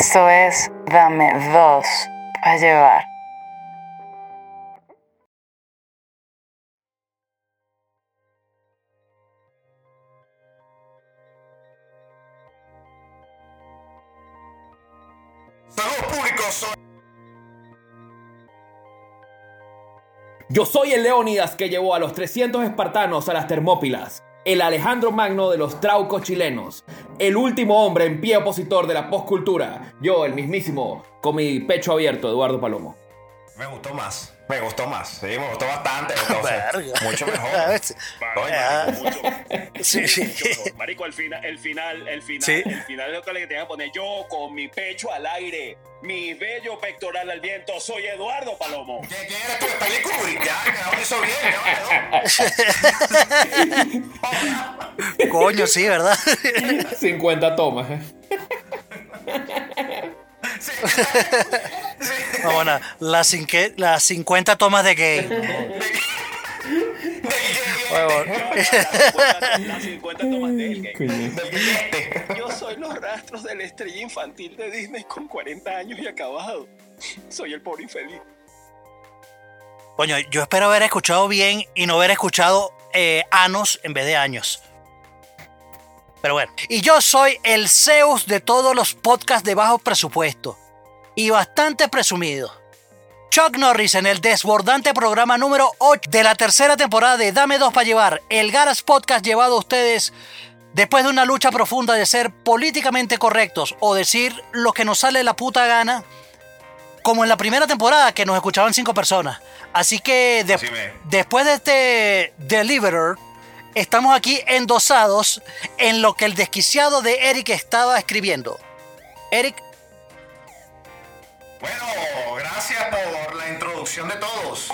Esto es Dame dos para llevar. Yo soy el Leónidas que llevó a los 300 espartanos a las Termópilas, el Alejandro Magno de los traucos chilenos, el último hombre en pie opositor de la postcultura, yo, el mismísimo, con mi pecho abierto, Eduardo Palomo. Me gustó más. Me gustó más. Sí, me gustó bastante. entonces, mucho mejor. Coño, Ah. Mucho, Sí, sí. mucho mejor. Marico, el final, el final, el final, Sí. el final es lo que le tengo que poner yo con mi pecho al aire, mi bello pectoral al viento. Soy Eduardo Palomo. ¿Quién quién eres tú? Stanley Kubrick. Ya, que no hizo bien. ¿no? Coño, sí, ¿verdad? 50 tomas, ¿eh? Sí. No, bueno, las, cinque- las 50 tomas de guillete. Las 50, las 50 tomas del guillete. Yo soy los rastros de la estrella infantil de Disney con 40 años y acabado. Soy el pobre infeliz. Coño, yo espero haber escuchado bien y no haber escuchado eh, anos en vez de años. Pero bueno. Y yo soy el Zeus de todos los podcasts de bajo presupuesto. Y bastante presumido. Chuck Norris en el desbordante programa número 8 de la tercera temporada de Dame dos para llevar, el Garas Podcast llevado a ustedes después de una lucha profunda de ser políticamente correctos o decir lo que nos sale la puta gana como en la primera temporada que nos escuchaban cinco personas. Así que de- Así ve. después de este Deliverer, estamos aquí endosados en lo que el desquiciado de Eric estaba escribiendo. Eric, Bueno, gracias por la introducción de todos.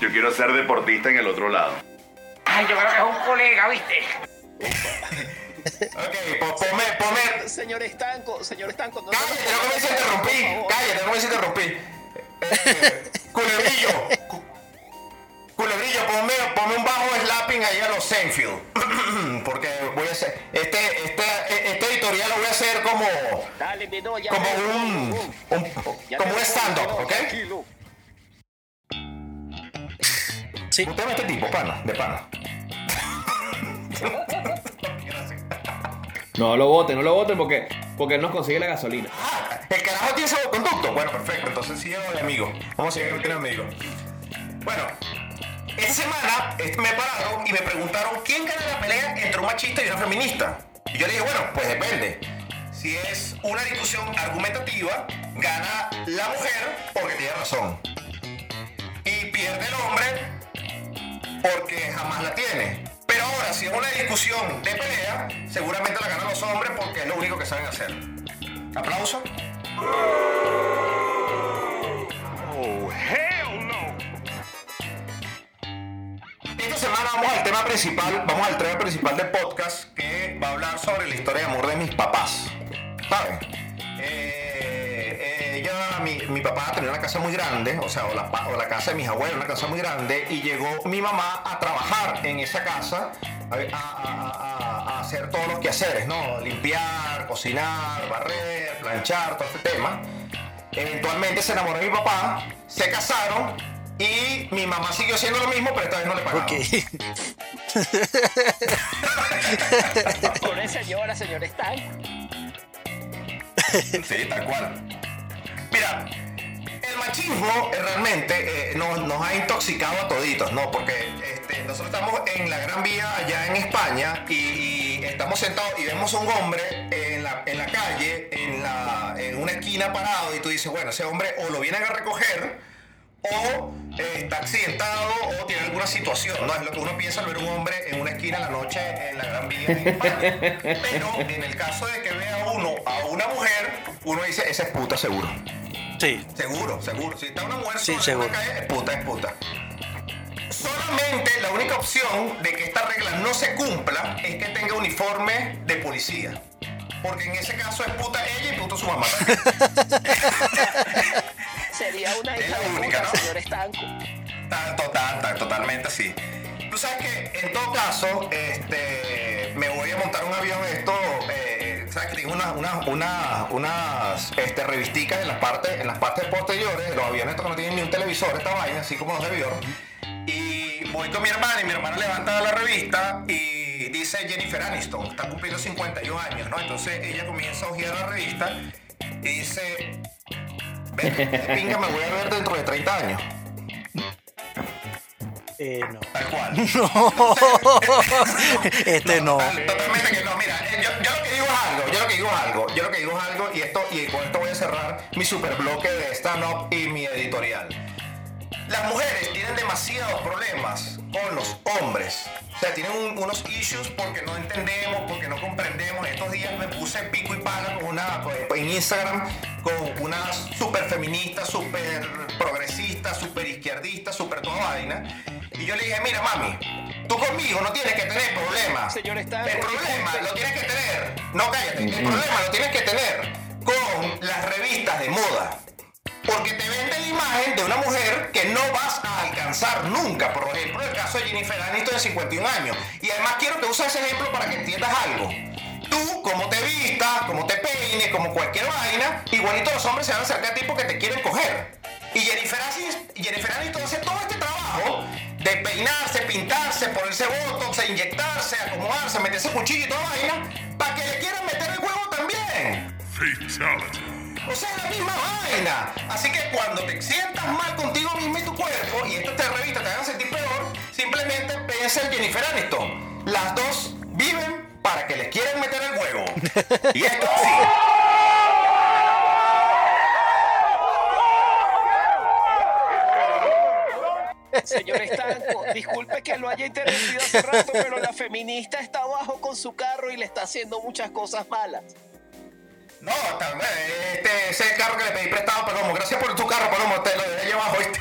Yo quiero ser deportista en el otro lado. Ay, yo creo que es un colega, ¿viste? Ok, po- ponme, ponme. Señor Estanco, señor Estanco, no Cállate, no comiences a interrumpir. Cállate, no comiences a interrumpir. Eh, culebrillo. Cu- Culebrillo, ponme, ponme un bajo slapping ahí a los Seinfeld. Porque voy a hacer. Este, este, este editorial lo voy a hacer como. Dale, mi no, ya Como un. un- ya como un stand-up, ¿ok? Tranquilo. sí, Usted este tipo, pana, de pana. No lo voten, no lo voten porque, porque él nos consigue la gasolina. Ah, el carajo tiene salvoconducto. Bueno, perfecto. Entonces sí, amigo. Vamos a seguir con amigo. Bueno, esta semana eh, me pararon y me preguntaron quién gana la pelea entre un machista y una feminista. Y yo le dije, bueno, pues depende. Si es una discusión argumentativa, gana la mujer porque tiene razón. Y pierde el hombre porque jamás la tiene. Pero ahora, si es una discusión de pelea, seguramente la ganan los hombres porque es lo único que saben hacer. ¿Aplauso? Esta vamos al tema principal, vamos al tema principal del podcast que va a hablar sobre la historia de amor de mis papás. ¿Saben? Eh, ella, mi, mi papá tenía una casa muy grande, o sea, o la, o la casa de mis abuelos, una casa muy grande, y llegó mi mamá a trabajar en esa casa, a hacer todos los quehaceres, ¿no? Limpiar, cocinar, barrer, planchar, todo este tema. Eventualmente se enamoró de mi papá, se casaron y mi mamá siguió haciendo lo mismo, pero esta vez no le pagaban. ok. Pobre señora, señor Estanco. Sí, tal cual. Mira, el machismo eh, realmente eh, nos, nos ha intoxicado a toditos, ¿no? Porque este, nosotros estamos en la Gran Vía allá en España y, y estamos sentados y vemos un hombre en la, en la calle, en, la, en una esquina parado y tú dices, bueno, ese hombre o lo vienen a recoger o eh, está accidentado o tiene alguna situación, ¿no? Es lo que uno piensa al ver un hombre en una esquina en la noche en la Gran Vía en España. Pero en el caso de que vea uno a una mujer, uno dice, esa es puta seguro. Sí, Seguro, seguro. Si está una mujer Sí, seguro. calle, es puta, es puta. Solamente la única opción de que esta regla no se cumpla es que tenga uniforme de policía. Porque en ese caso es puta ella y puto su mamá. Sería una hija de única, puta, ¿no? señor Estanco. Tan, total, tan, totalmente así. Tú sabes que en todo caso, este, me voy a montar un avión esto, eh, sabes que unas una, una, unas este, revisticas en las partes, en las partes posteriores, los aviones estos que no tienen ni un televisor, esta vaina, así como los. Y voy con mi hermana y mi hermana levanta la revista y dice Jennifer Aniston, está cumpliendo 51 años, ¿no? Entonces ella comienza a hojear la revista y dice, "Ve, qué pinga me voy a ver dentro de 30 años. Eh, no. Tal cual. Este no. Total- Totalmente que no. Mira, eh, yo, yo lo que digo es algo. Yo lo que digo es algo. Yo lo que digo es algo. Y esto y con esto voy a cerrar mi super bloque de stand-up y mi editorial. Las mujeres tienen demasiados problemas con los hombres. O sea, tienen un- unos issues porque no entendemos, porque no comprendemos. Estos días me puse pico y pala con una, pues, en Instagram con una super feminista, super progresista, super izquierdista, super toda vaina. Y yo le dije, mira mami, tú conmigo no tienes que tener problemas. Señor El problema lo tienes que tener. No cállate. El problema lo tienes que tener con las revistas de moda. Porque te vende la imagen de una mujer que no vas a alcanzar nunca. Por ejemplo, el caso de Jennifer Aniston de 51 años. Y además quiero que uses ese ejemplo para que entiendas algo. Tú, como te vistas, como te peines, como cualquier vaina, igualito los hombres se van a acercar a ti porque te quieren coger. Y Jennifer, Anis- Jennifer Aniston hace todo este trabajo de peinarse, pintarse, ponerse botox, inyectarse, acomodarse, meterse cuchillo y toda vaina, para que le quieran meter el huevo también. O sea, la misma vaina. Así que cuando te sientas mal contigo mismo y tu cuerpo, y estas te revistas te hagan sentir peor, simplemente piensa en Jennifer Aniston. Las dos viven para que les quieran meter el huevo. Y esto sí. Señor Estanco, disculpe que lo haya interrumpido hace rato, pero la feminista está abajo con su carro y le está haciendo muchas cosas malas. No, tal vez, este, ese es el carro que le pedí prestado a Palomo. Gracias por tu carro, Palomo. Te lo dejé llevar ¿oíste?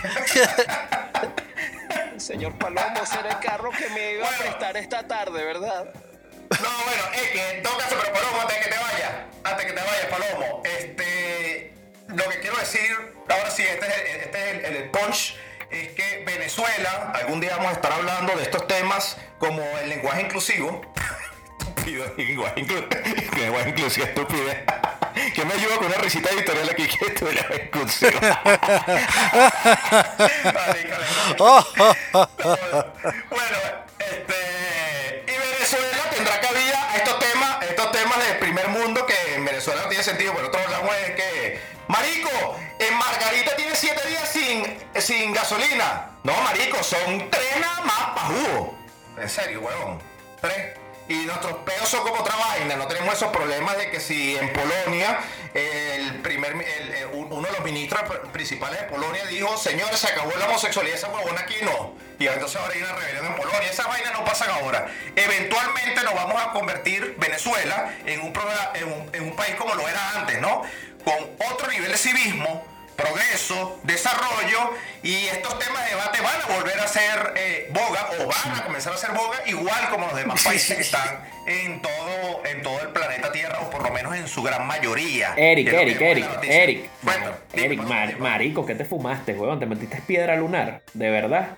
Señor Palomo, ese era el carro que me iba a prestar esta tarde, ¿verdad? No, bueno, es que en todo caso, pero Palomo, antes de que te vayas, antes de que te vayas, Palomo, este, lo que quiero decir, ahora sí, este es, el, este es el, el punch, es que Venezuela, algún día vamos a estar hablando de estos temas como el lenguaje inclusivo. Estúpido, lenguaje inclusivo, estúpido. Que me ayuda con una risita editorial aquí que es lenguaje inclusivo. Marica, bueno, este. Y Venezuela tendrá cabida a estos temas, a estos temas del primer mundo que en Venezuela no tiene sentido, pero nosotros hablamos de que. Marico, en Margarita tiene siete días sin, sin gasolina. No, marico, son tres nada más pa' jugo. En serio, huevón. Tres. Y nuestros peos son como otra vaina. No tenemos esos problemas de que si en Polonia el primer, el- el- uno de los ministros pr- principales de Polonia dijo, señores, se acabó la homosexualidad, esa huevona aquí no. Y entonces ahora hay una rebelión en Polonia. Esas vainas no pasan ahora. Eventualmente nos vamos a convertir Venezuela en un, en un, en un país como lo era antes, ¿no? Con otro nivel de civismo, progreso, desarrollo y estos temas de debate van a volver a ser eh, boga o van a comenzar a ser boga igual como los demás países que están en todo, en todo el planeta Tierra o por lo menos en su gran mayoría. Eric, Eric, Eric. Eric. Bueno, Eric, mar- marico, ¿qué te fumaste, weón? ¿Te metiste piedra lunar? ¿De verdad?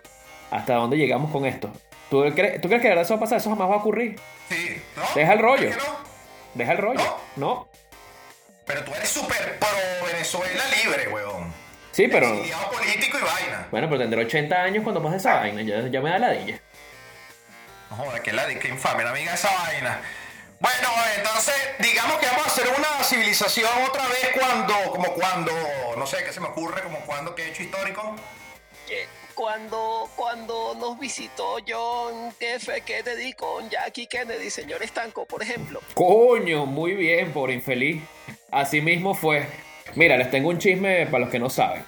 ¿Hasta dónde llegamos con esto? ¿Tú crees, ¿Tú crees que de verdad eso va a pasar? Eso jamás va a ocurrir. Sí, ¿no? Deja el rollo. ¿Por qué no? Deja el rollo. ¿No? Pero tú eres súper pro Venezuela libre, weón. Sí, pero... Exiliado político y vaina. Bueno, pero tendré 80 años cuando pase esa vaina. Ya, ya me da ladilla. No joder, que la que infame, la amiga esa vaina. Bueno, entonces, digamos que vamos a hacer una civilización otra vez cuando, como cuando, no sé, ¿qué se me ocurre? Como cuando, ¿qué hecho histórico? Que Cuando, cuando nos visitó John F. Kennedy con Jackie Kennedy, señor Estanco, por ejemplo. Coño, muy bien, por infeliz. Así mismo fue. Mira, les tengo un chisme para los que no saben.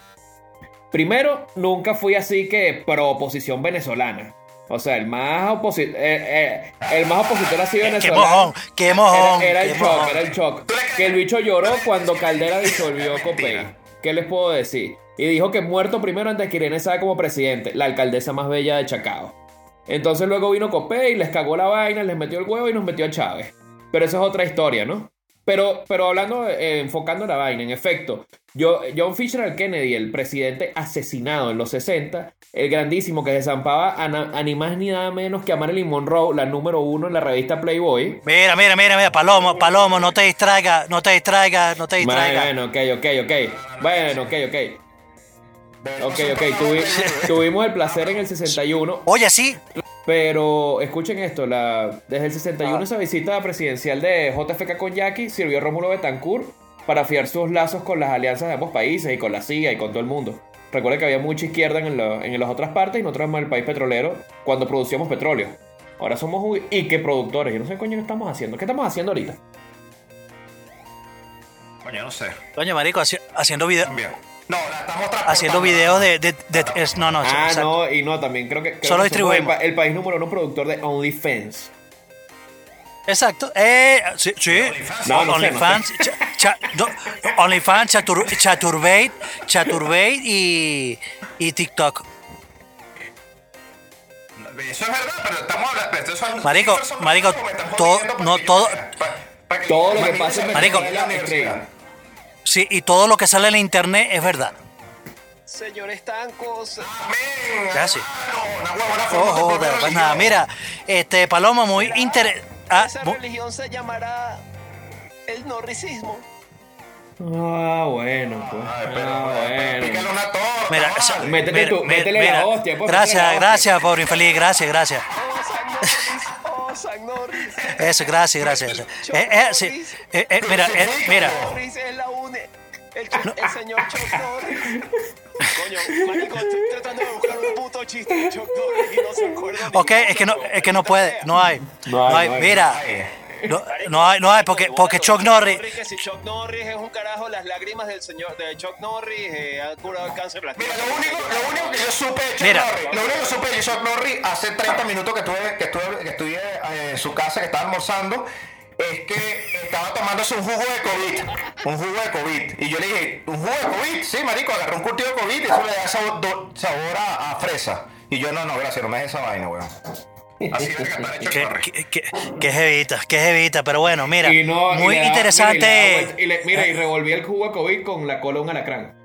Primero, nunca fui así que pro oposición venezolana. O sea, el más, oposi- eh, eh, el más opositor así Qué venezolano. mojón, qué mojón. Era, era qué el shock, mojón. era el shock. ¿Tú le crees? Que el bicho lloró ¿Tú le cuando? Caldera disolvió. Copey. ¿Qué les puedo decir? Y dijo que muerto primero antes que Irene Sada como presidente, la alcaldesa más bella de Chacao. Entonces luego vino Copey, les cagó la vaina, les metió el huevo y nos metió a Chávez. Pero eso es otra historia, ¿no? Pero, pero hablando, eh, enfocando la vaina, en efecto, yo, John Fisher Kennedy, el presidente asesinado en los 60, el grandísimo que desampaba a, a ni más ni nada menos que a Marilyn Monroe, la número uno en la revista Playboy. Mira, mira, mira, mira, Palomo, Palomo, no te distraigas, no te distraigas, no te distraigas. Bueno, ok, ok, ok. Bueno, ok, ok. Ok, ok. tuvi- tuvimos el placer en el 61, Oye, sí, pero escuchen esto, la, desde el 61 esa visita presidencial de JFK con Jackie sirvió a Rómulo Betancourt para afiar sus lazos con las alianzas de ambos países y con la CIA y con todo el mundo. Recuerden que había mucha izquierda en, lo- en las otras partes y nosotros éramos el país petrolero cuando producíamos petróleo. Ahora somos un- y qué productores. Yo no sé coño qué estamos haciendo. ¿Qué estamos haciendo ahorita? Coño, no sé. coño, marico, haci- haciendo video, También. No, la estamos transportando. haciendo videos de, de, de- es- no, no, Ah, exacto. no, y no, también creo que, creo Solo que el, distribuimos. pa- el país número uno productor de OnlyFans. Exacto. Eh, sí, sí. No, no sé, no OnlyFans, cha- cha- OnlyFans, Chatur, Chaturbate, Chaturbate y, y TikTok. Eso es verdad, pero estamos hablando. pero son Marico, marico, todo- para no, todo- vea, pa- pa que- Todo lo que pa pasa en Marico. la. Sí, y todo lo que sale en la internet es verdad. Señores tancos, Amén. Ya, sí. Ojo, propia pues nada, mira, este Paloma muy interesante. esa religión se llamará el norricismo. Ah, bueno, pues. Ay, pero, ah, pero, pícale bueno. una torta. Mira, vale. esa- Métete mira, tú, mira, métele la mira. hostia, pues, métele Gracias, la hostia. gracias, pobre infeliz, gracias, gracias. Oh, San Norris, oh, San. Eso, gracias, gracias. Eh, eh, sí, eh, eh, mira, eh, mira. Es la. El, Chuck- el señor Chuck Norris. Coño, marico, estoy tratando de buscar un puto chiste de Chuck Norris y no se acuerda. Ok, es que no, es que no puede, no hay, No hay, no hay. no hay. Mira, no, no hay, no hay, porque, porque Chuck Norris. Que si Chuck Norris es un carajo, las lágrimas del señor de Chuck Norris eh, han curado el cáncer. Mira, lo único, lo único que yo supe de Chuck Mira. Norris, lo único que supe de Chuck Norris hace 30 minutos que estuve, que estuve, que estuve eh, en su casa, que estaba almorzando, es que estaba tomándose un jugo de COVID. Un jugo de COVID. Y yo le dije, ¿un jugo de COVID? Sí, marico, agarré un curtido de COVID y eso le da sabor, do- sabor a, a fresa. Y yo, no, no, gracias, no me des esa vaina, weón. Así es que Que, que, jevita, que jevita, pero bueno, mira, Y no, y muy le da- interesante. Mira, y, le da vuelta- y le- mira, y revolví el jugo de COVID con la cola de un alacrán.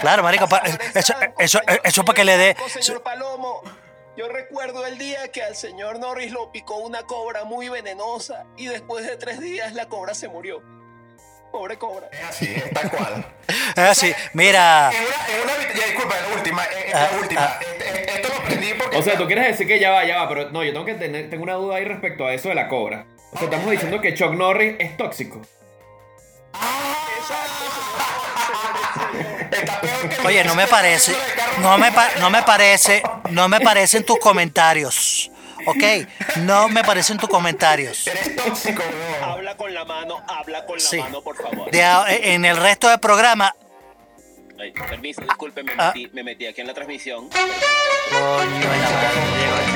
Claro, marico, pa- eso, eso, eso para que le dé. Señor Palomo, yo recuerdo el día que al señor Norris lo picó una cobra muy venenosa y después de tres días la cobra se murió. Pobre cobra. Es así, es tal cual. Ah, sí, mira, En una, en una, ya, disculpa, la última, eh, Ah, la última. ah. Eh, eh, Esto lo aprendí porque... O sea, tú quieres decir que ya va, ya va, pero no, yo tengo que tener, tengo una duda ahí respecto a eso de la cobra. O sea, estamos diciendo que Chuck Norris es tóxico. Que oye, no me parece, no me, pa- no me parece, no me parecen tus comentarios, ¿ok? No me parecen tus comentarios. Eres tóxico, weón. Habla con la mano, habla con la Sí. mano, por favor. De en el resto del programa, Ay, permiso, disculpe, me Ah. metí, me metí aquí en la transmisión. coño la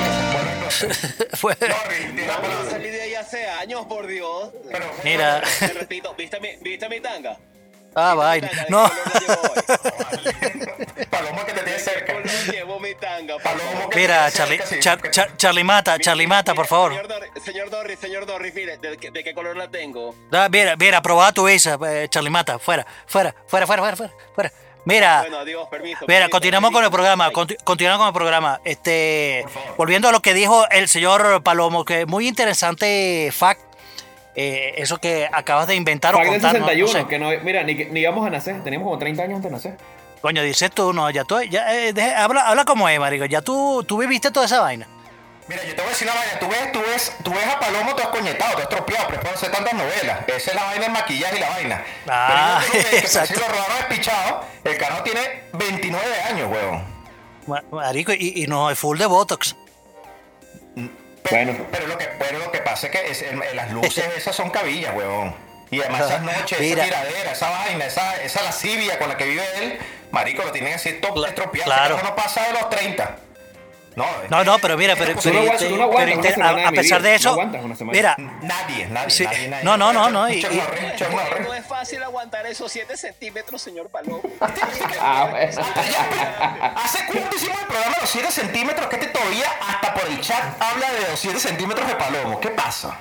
madre, Fue- salí de ahí hace años, por Dios. Pero, mira, Te repito, ¿viste mi, ¿viste mi tanga? ah, vaina, no, Palomo que te tiene cerca. Mira, Charlie, Char- Char- Charlie Mata, Charlie Mata, por favor. Señor Dorris, señor Dorris, mire, ¿de, qué- de qué color la tengo? Ah, Mira, mira, aprobada tu visa, eh, Charlie Mata, fuera, fuera, fuera, fuera, fuera, fuera, fuera. Mira, Bueno, adiós, permiso. Mira, permiso, continuamos con el programa, continuamos con el programa. Este, volviendo a lo que dijo el señor Palomo, que muy interesante fact, eh, eso que acabas de inventar o Fact del contar, no- no 61, sé. que no, mira, ni, ni íbamos a nacer, teníamos como 30 años antes de nacer. Coño, dices tú, no, ya tú, ya, eh, habla, habla como es, marico, ya tú, tú viviste toda esa vaina. Mira, yo te voy a decir una vaina. Tú ves, tú ves, tú ves a Palomo, tú has coñetado, tú has tropeado, pero es por hacer tantas novelas. Esa es la vaina del maquillaje y la vaina. Ah, pero yo creo que, que exacto. si lo robaron despichado, el carajo tiene 29 años, huevón. Ma- Marico, y, y no, es full de Botox. Bueno, Pero lo que, pero lo que pasa es que es- en- en las luces esas son cabillas, huevón. Y además esas noches, Mira. esa tiradera, esa vaina, esa, esa lascivia con la que vive él, marico, lo tienen así top estropeado. claro. Carajo no pasa de los 30. No, No, no, pero mira, pero, pero, aguantas- aguantas pero inter- semana a, pesar de eso, aguantas mira, Nadie, nadie, Sí. nadie, nadie. No, no, no, no, y- y- No, es fácil aguantar esos 7 centímetros, señor Palomo. Ah, bueno. ¿Hace cuánto hicimos el programa de los 7 centímetros? Que este todavía hasta por el chat habla de los 7 centímetros de palomo. ¿Qué pasa?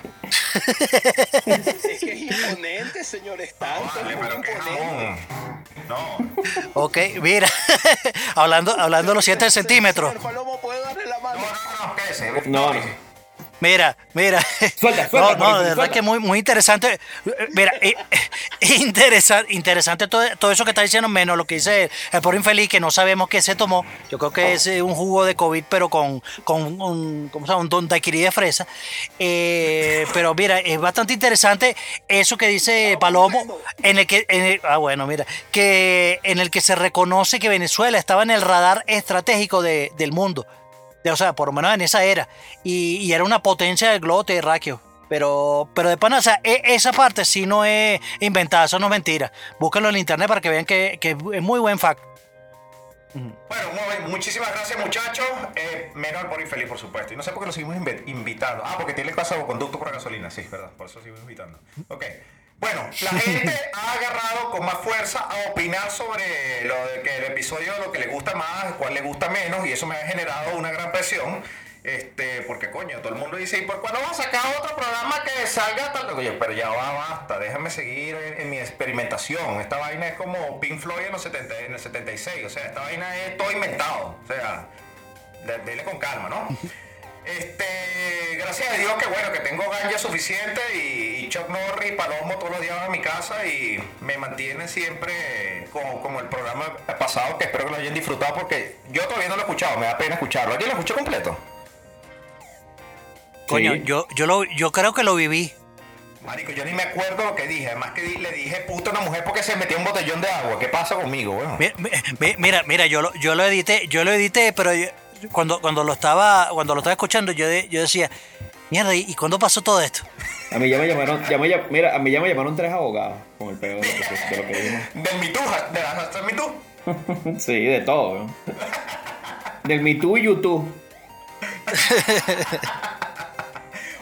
Es que es imponente, señor Stanton. Vale, es muy pero qué imponente. jamón. No. Ok, mira, hablando, hablando de los 7 centímetros. Señor Palomo, ¿puedo darle la mano? No, no, no. No, no. Mira, mira. Suelta, suelta, No, no, de verdad que muy, muy interesante. Mira, interesante, interesante todo, todo eso que está diciendo, menos lo que dice el, el pobre infeliz, que no sabemos qué se tomó. Yo creo que es eh, un jugo de COVID, pero con, con un, ¿cómo se llama? un don daiquiri de fresa. Eh, pero mira, es bastante interesante eso que dice Palomo, en el que, en el- ah, bueno, mira, que en el que se reconoce que Venezuela estaba en el radar estratégico de- del mundo. De- o sea, por lo menos en esa era. Y, era una potencia del globo terráqueo. Pero, pero de pana, o sea, e- esa parte sí no es inventada, eso no es mentira. Búsquenlo en internet para que vean que, es muy buen fact. Bueno, muchísimas gracias muchachos. Eh, menos al por infeliz, por supuesto. Y no sé por qué lo seguimos invi- invitando. Ah, porque tiene caso conducto por gasolina, sí, verdad. Por eso lo seguimos invitando. Ok. Bueno, la gente ha agarrado con más fuerza a opinar sobre lo de que el episodio, lo que le gusta más, cuál le gusta menos, y eso me ha generado una gran presión. Este, porque coño, todo el mundo dice, ¿y por cuándo vas a sacar otro programa que salga tal? Oye, pero ya va, basta, déjame seguir en, en mi experimentación. Esta vaina es como Pink Floyd en, los 70, en el 76, o sea, esta vaina es todo inventado. O sea, de- dele con calma, ¿no? Este, gracias a Dios que bueno, que tengo ganja suficiente y, y Chuck Norris y Palomo todos los días van a mi casa y me mantienen siempre como, como el programa pasado que espero que lo hayan disfrutado porque yo todavía no lo he escuchado, me da pena escucharlo. ¿Alguien lo escuchó completo? Coño, Sí. yo, yo, lo, yo creo que lo viví. Marico, yo ni me acuerdo lo que dije, además que di- le dije puta a una mujer porque se metió un botellón de agua. ¿Qué pasa conmigo, weón? Mi- mi- mi- Mira, mira, yo lo, yo lo edité, yo lo edité, pero yo- cuando, cuando lo estaba, cuando lo estaba escuchando, yo, de- yo decía, mierda, ¿y, cuándo pasó todo esto? A mí ya me llamaron, ya me llam- mira, a mí ya me llamaron tres abogados con el peor de lo que, de lo que. Del Me Too, ja- de la hashtag Me Too. Sí, de todo. ¿no? Del Me Too y YouTube.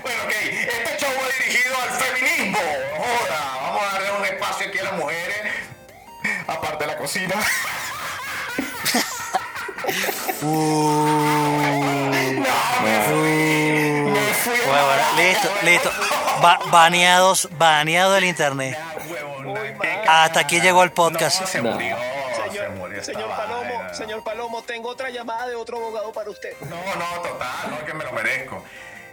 Bueno, ok, este show va dirigido al feminismo. Joda, vamos a darle un espacio aquí a las mujeres. Aparte de la cocina. No, me fui. Me fui. Bueno, bueno, listo, listo. Ba- baneados, baneado del internet. Hasta aquí llegó el podcast. No, se No. murió. se Señor, murió esta señor Palomo, vaina. señor Palomo, tengo otra llamada de otro abogado para usted. No, no, total, no es que me lo merezco.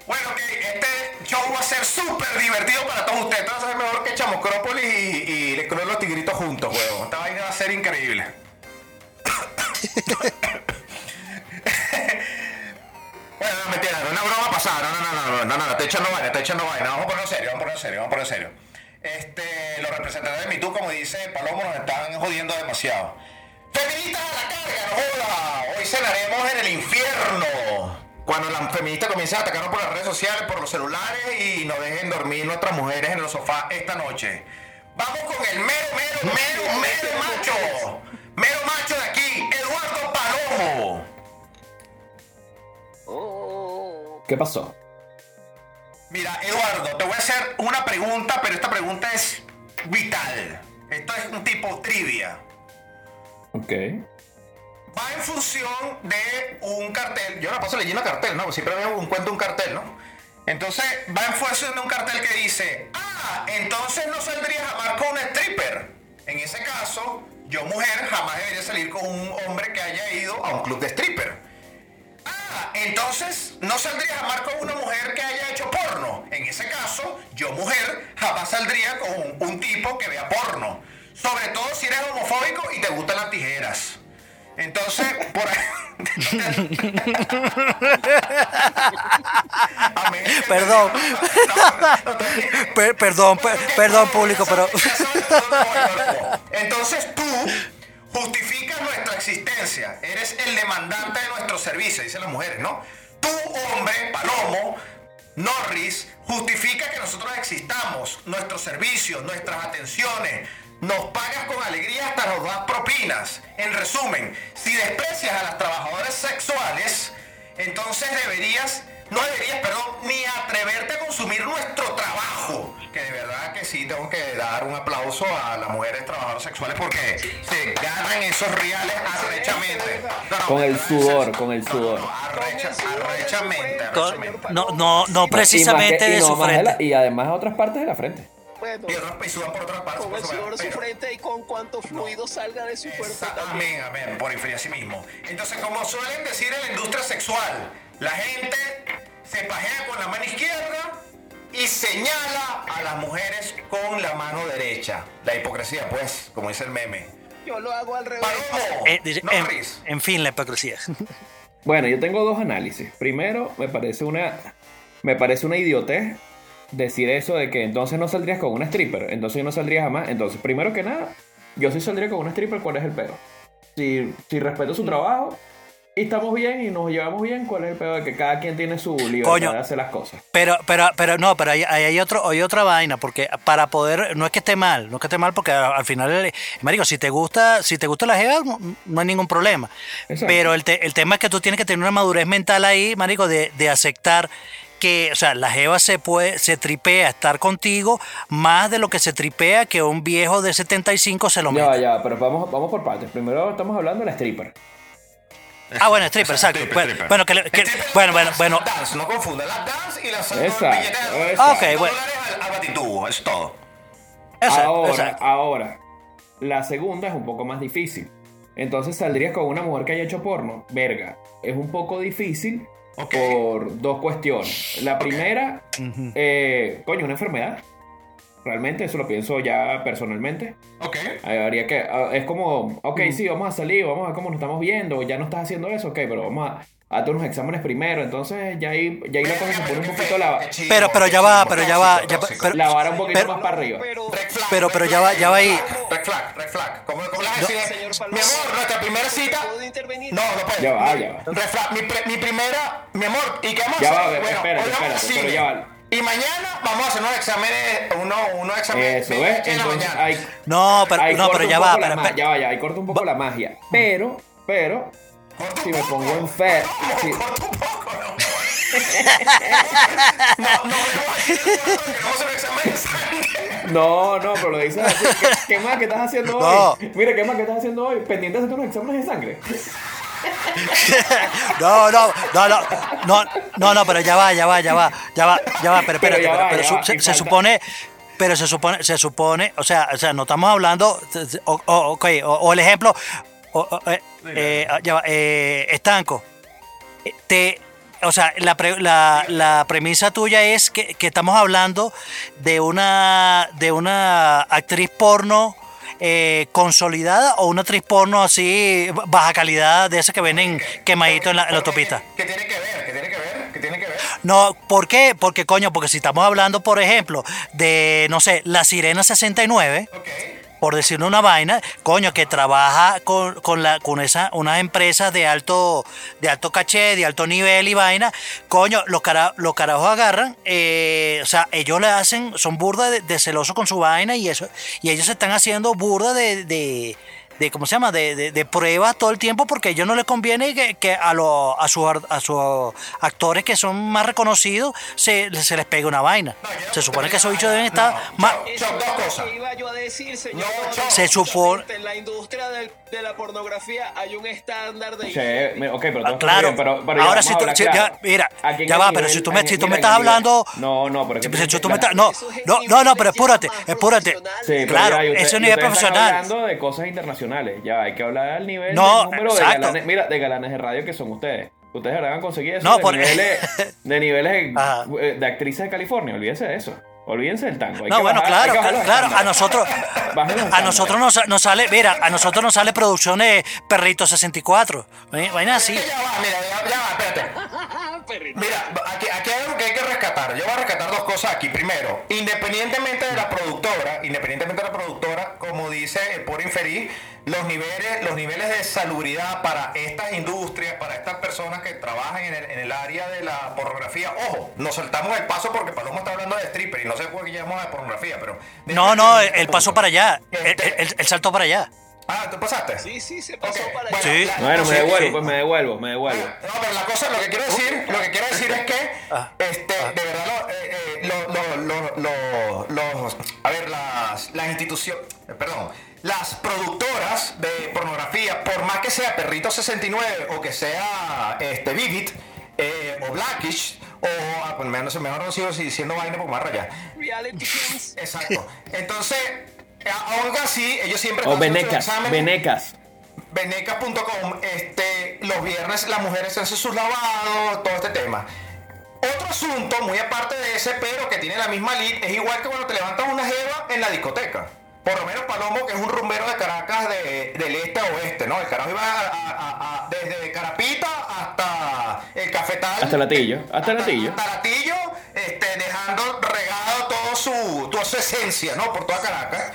Bueno, ok, este show va a ser súper divertido para todos ustedes. Esto va a ser mejor que Chamocrópolis y, y Le Club de los Tigritos juntos, huevón. Esta vaina va a ser increíble. bueno, no, mentira, una broma pasada. No, no, no, no, no, no, no, estoy echando vaina, estoy echando vaina. Vamos a ponerlo serio, vamos a ponerlo serio, vamos a ponerlo serio. Este, los representantes de MeToo, como dice Palomo, nos están jodiendo demasiado. ¡Feministas a la carga, no! Hoy cenaremos en el infierno. Cuando las feministas comiencen a atacarnos por las redes sociales, por los celulares y nos dejen dormir nuestras mujeres en los sofás esta noche. Vamos con el mero, mero, mero, mero macho. Mero macho de aquí, Eduardo Palomo. ¿Qué pasó? Mira, Eduardo, te voy a hacer una pregunta, pero esta pregunta es vital. Esto es un tipo trivia. Ok. Va en función de un cartel. Yo la paso leyendo cartel, ¿no? Siempre veo un cuento un cartel, ¿no? Entonces va en función de un cartel que dice, ah, entonces no saldrías a jamás con un stripper. En ese caso, yo mujer jamás debería salir con un hombre que haya ido a un club de stripper. Ah, entonces no saldría jamás con una mujer que haya hecho porno. En ese caso, yo mujer jamás saldría con un, un tipo que vea porno. Sobre todo si eres homofóbico y te gustan las tijeras. Entonces, por ahí... Perdón. No, no perdón, per- perdón público, pero... Entonces tú existencia. Eres el demandante de nuestro servicio, dicen las mujeres, ¿no? Tú, hombre, palomo, Norris, justifica que nosotros existamos, nuestros servicios, nuestras atenciones. Nos pagas con alegría hasta nos das propinas. En resumen, si desprecias a las trabajadoras sexuales, entonces deberías, no deberías, perdón, ni atreverte a consumir nuestro trabajo. Que de verdad que sí tengo que dar un aplauso a las mujeres trabajadoras sexuales porque se ganan esos reales arrechamente. No, no, Con el sudor, con el sudor. no, arrecha- arrechamente, no, no, no precisamente más que- y de su frente. la- y además a otras partes de la frente. Bueno, Y sudan por otras partes. con por el sudor de su frente y con cuánto fluido salga de su cuerpo. Amén, amén, por inferir a sí mismo. Entonces, como suelen decir en la industria sexual, la gente se pajea con la mano izquierda y señala a las mujeres con la mano derecha. La hipocresía, pues, como dice el meme. Yo lo hago al revés. Palomo, Eh, dice- no en, fin, la hipocresía. Bueno, yo tengo dos análisis. Primero, me parece una me parece una idiotez decir eso de que entonces no saldrías con una stripper, entonces no saldrías jamás. Entonces, primero que nada, yo sí saldría con una stripper, ¿cuál es el pedo? Si, si respeto su trabajo y estamos bien y nos llevamos bien, ¿cuál es el pedo de que cada quien tiene su libertad Coño. de hacer las cosas? Pero, pero, pero no, pero ahí, ahí hay otro, hay otra vaina, porque para poder, no es que esté mal, no es que esté mal, porque al al final, marico, si te gusta, si te gusta la jeva, no, hay ningún problema. Exacto. Pero el, te- el tema es que tú tienes que tener una madurez mental ahí, marico, de, de aceptar que, o sea, la jeva se puede, se tripea estar contigo más de lo que se tripea que un viejo de 75 se lo Ya, meta. ya, va, pero vamos, vamos por partes. Primero estamos hablando de la stripper. Ah, bueno, stripper, exacto. Stripper, Bueno, stripper. bueno, que, le- que- Stripper, bueno, bueno, bueno. Dance, no confunda las dance y las billetes de- exacto. Ok, bueno. batitubo, es todo. Exacto, ahora, exacto. ahora, la segunda es un poco más difícil. Entonces saldrías con una mujer que haya hecho porno. Verga, es un poco difícil por dos cuestiones. La primera, eh, coño, una enfermedad. Realmente, eso lo pienso ya personalmente. Ok. Ahí Habría que, ah, es como, ok, sí, vamos a salir, vamos a ver cómo nos estamos viendo, ya no estás haciendo eso, ok, pero vamos a hazte unos exámenes primero, entonces ya ahí, ya ahí la cosa se pone un poquito la, Pero- pero ya va, pero ya va, ya va, pero- la vara un poquito Pero- más para arriba. Pero, Pero- ya va- ya va ahí. Red flag, red flag. ¿Cómo, cómo le vas a No. Señor Mi amor, nuestra primera cita. No, no puede. Ya va, ya va. Red flag, mi, pre- mi primera, mi amor, ¿y qué vamos Ya a va, hacer? espérate, Bueno, hoy vamos espérate, al pero ya va. Y mañana vamos a hacer unos exámenes, unos, unos exámenes Eso, de ¿ves? 8 de la Entonces mañana. ahí, No, pero, ahí no, pero un ya poco va, pero, ma- ya va, ya, ahí corta un poco la magia. Pero, pero, si me pongo en fe, si- Corta un poco, no. no, no, no, pero lo dices así, ¿qué, qué más que estás haciendo No. hoy? Mira, ¿qué más que estás haciendo hoy? Pendiente de hacer unos exámenes de sangre. No, no, no, no, no, no, no, pero ya va, ya va, ya va, ya va, ya va, pero Pero espérate, ya pero, va, pero ya su- va, se, supone, pero se supone, se supone, o sea, o sea, no estamos hablando, o, o- ok, o, o el ejemplo, eh, eh, ya va, eh, estanco, te, o sea, la, pre- la, la premisa tuya es que, que estamos hablando de una, de una actriz porno. Eh, consolidada o una actriz porno así baja calidad de esas que venden quemadito en la, en la autopista ¿Qué tiene que ver? ¿Qué tiene que ver? ¿Qué tiene que ver? no, ¿por qué? Porque, coño, porque si estamos hablando, por ejemplo, de, no sé, La Sirena 69, Ok. Por decir una vaina, coño, que trabaja con, con, la, con esa, unas empresas de alto, de alto caché, de alto nivel y vaina, coño, los, cara, los carajos agarran, eh, o sea, ellos le hacen, son burda de, de celosos con su vaina y eso, y ellos se están haciendo burda de de ¿cómo se llama? De, de, de pruebas todo el tiempo porque a ellos no les conviene que, que a, los a, sus a sus actores que son más reconocidos se, se les pegue una vaina. Se supone que esos bichos deben estar más... Choc, Choc, dos cosas. ¿Qué iba yo a decir, señor? No, Choc. Se supone- En la industria del- de la pornografía hay un estándar de me- ok, pero Ah, claro. bien, pero, pero Ahora si tú- si- ya, mira, ya va, pero nivel- si tú me- si tú me estás hablando- No, no, pero Si- si tú me estás- no, Eso es no, nivel no, no, pero más espérate. profesional. Sí, pero Claro, ya, y usted- ese y nivel profesional. hablando de cosas internacionales. Ya, hay que hablar al nivel No, del número de galanes, mira, de galanes de radio que son ustedes. Ustedes habrán conseguido eso No, de, por- niveles, de niveles Ajá. eh, de actrices de California. Olvídense de eso. Olvídense del tango. Hay No, que bueno, bajar- claro, hay que bajar claro, a nosotros, a nosotros nos, nos sale, mira, a nosotros nos sale producciones Perrito 64, ¿eh? vaina así. Ya va, mira, ya, ya va, espérate. Mira, aquí, aquí hay algo que hay que rescatar. Yo voy a rescatar dos cosas aquí. Primero, independientemente de la productora, independientemente de la productora, como dice el por inferir, los niveles, los niveles de salubridad para estas industrias, para estas personas que trabajan en el, en el área de la pornografía. Ojo, nos saltamos el paso porque Palomo está hablando de stripper y no sé por qué llamamos de pornografía, pero. No, no, el, el Punto. paso para allá, el, Este- el- el salto para allá. Ah, ¿tú pasaste? Sí, sí, se pasó para bueno, allá. Sí. la- Bueno, me devuelvo, sí. pues me devuelvo, me devuelvo. No, pero la cosa, lo que quiero decir, lo que quiero decir es que, Ah, este, de verdad, lo- eh, eh, lo- a ver, las, las instituciones, eh, perdón, las productoras de pornografía, por más que sea Perrito 69 o que sea, este, Vivid, eh, o Blackish, o, ah, pues, mejor no sé, mejor no sigo diciendo vaina por más rayar. Reality Kings. Exacto. Entonces, aún así, ellos siempre O venecas, venecas. Veneca.com, este, los viernes las mujeres hacen sus lavados, todo este tema. Otro asunto, muy aparte de ese, pero que tiene la misma lead, es igual que cuando te levantas una jeva en la discoteca. Por lo menos Palomo, que es un rumbero de Caracas de- del este a oeste, ¿no? El carajo iba a- a- a- desde Carapita hasta el cafetal. Hasta Latillo, hasta Latillo. Hasta Latillo, este, dejando regado todo su, toda su esencia, ¿no? Por toda Caracas.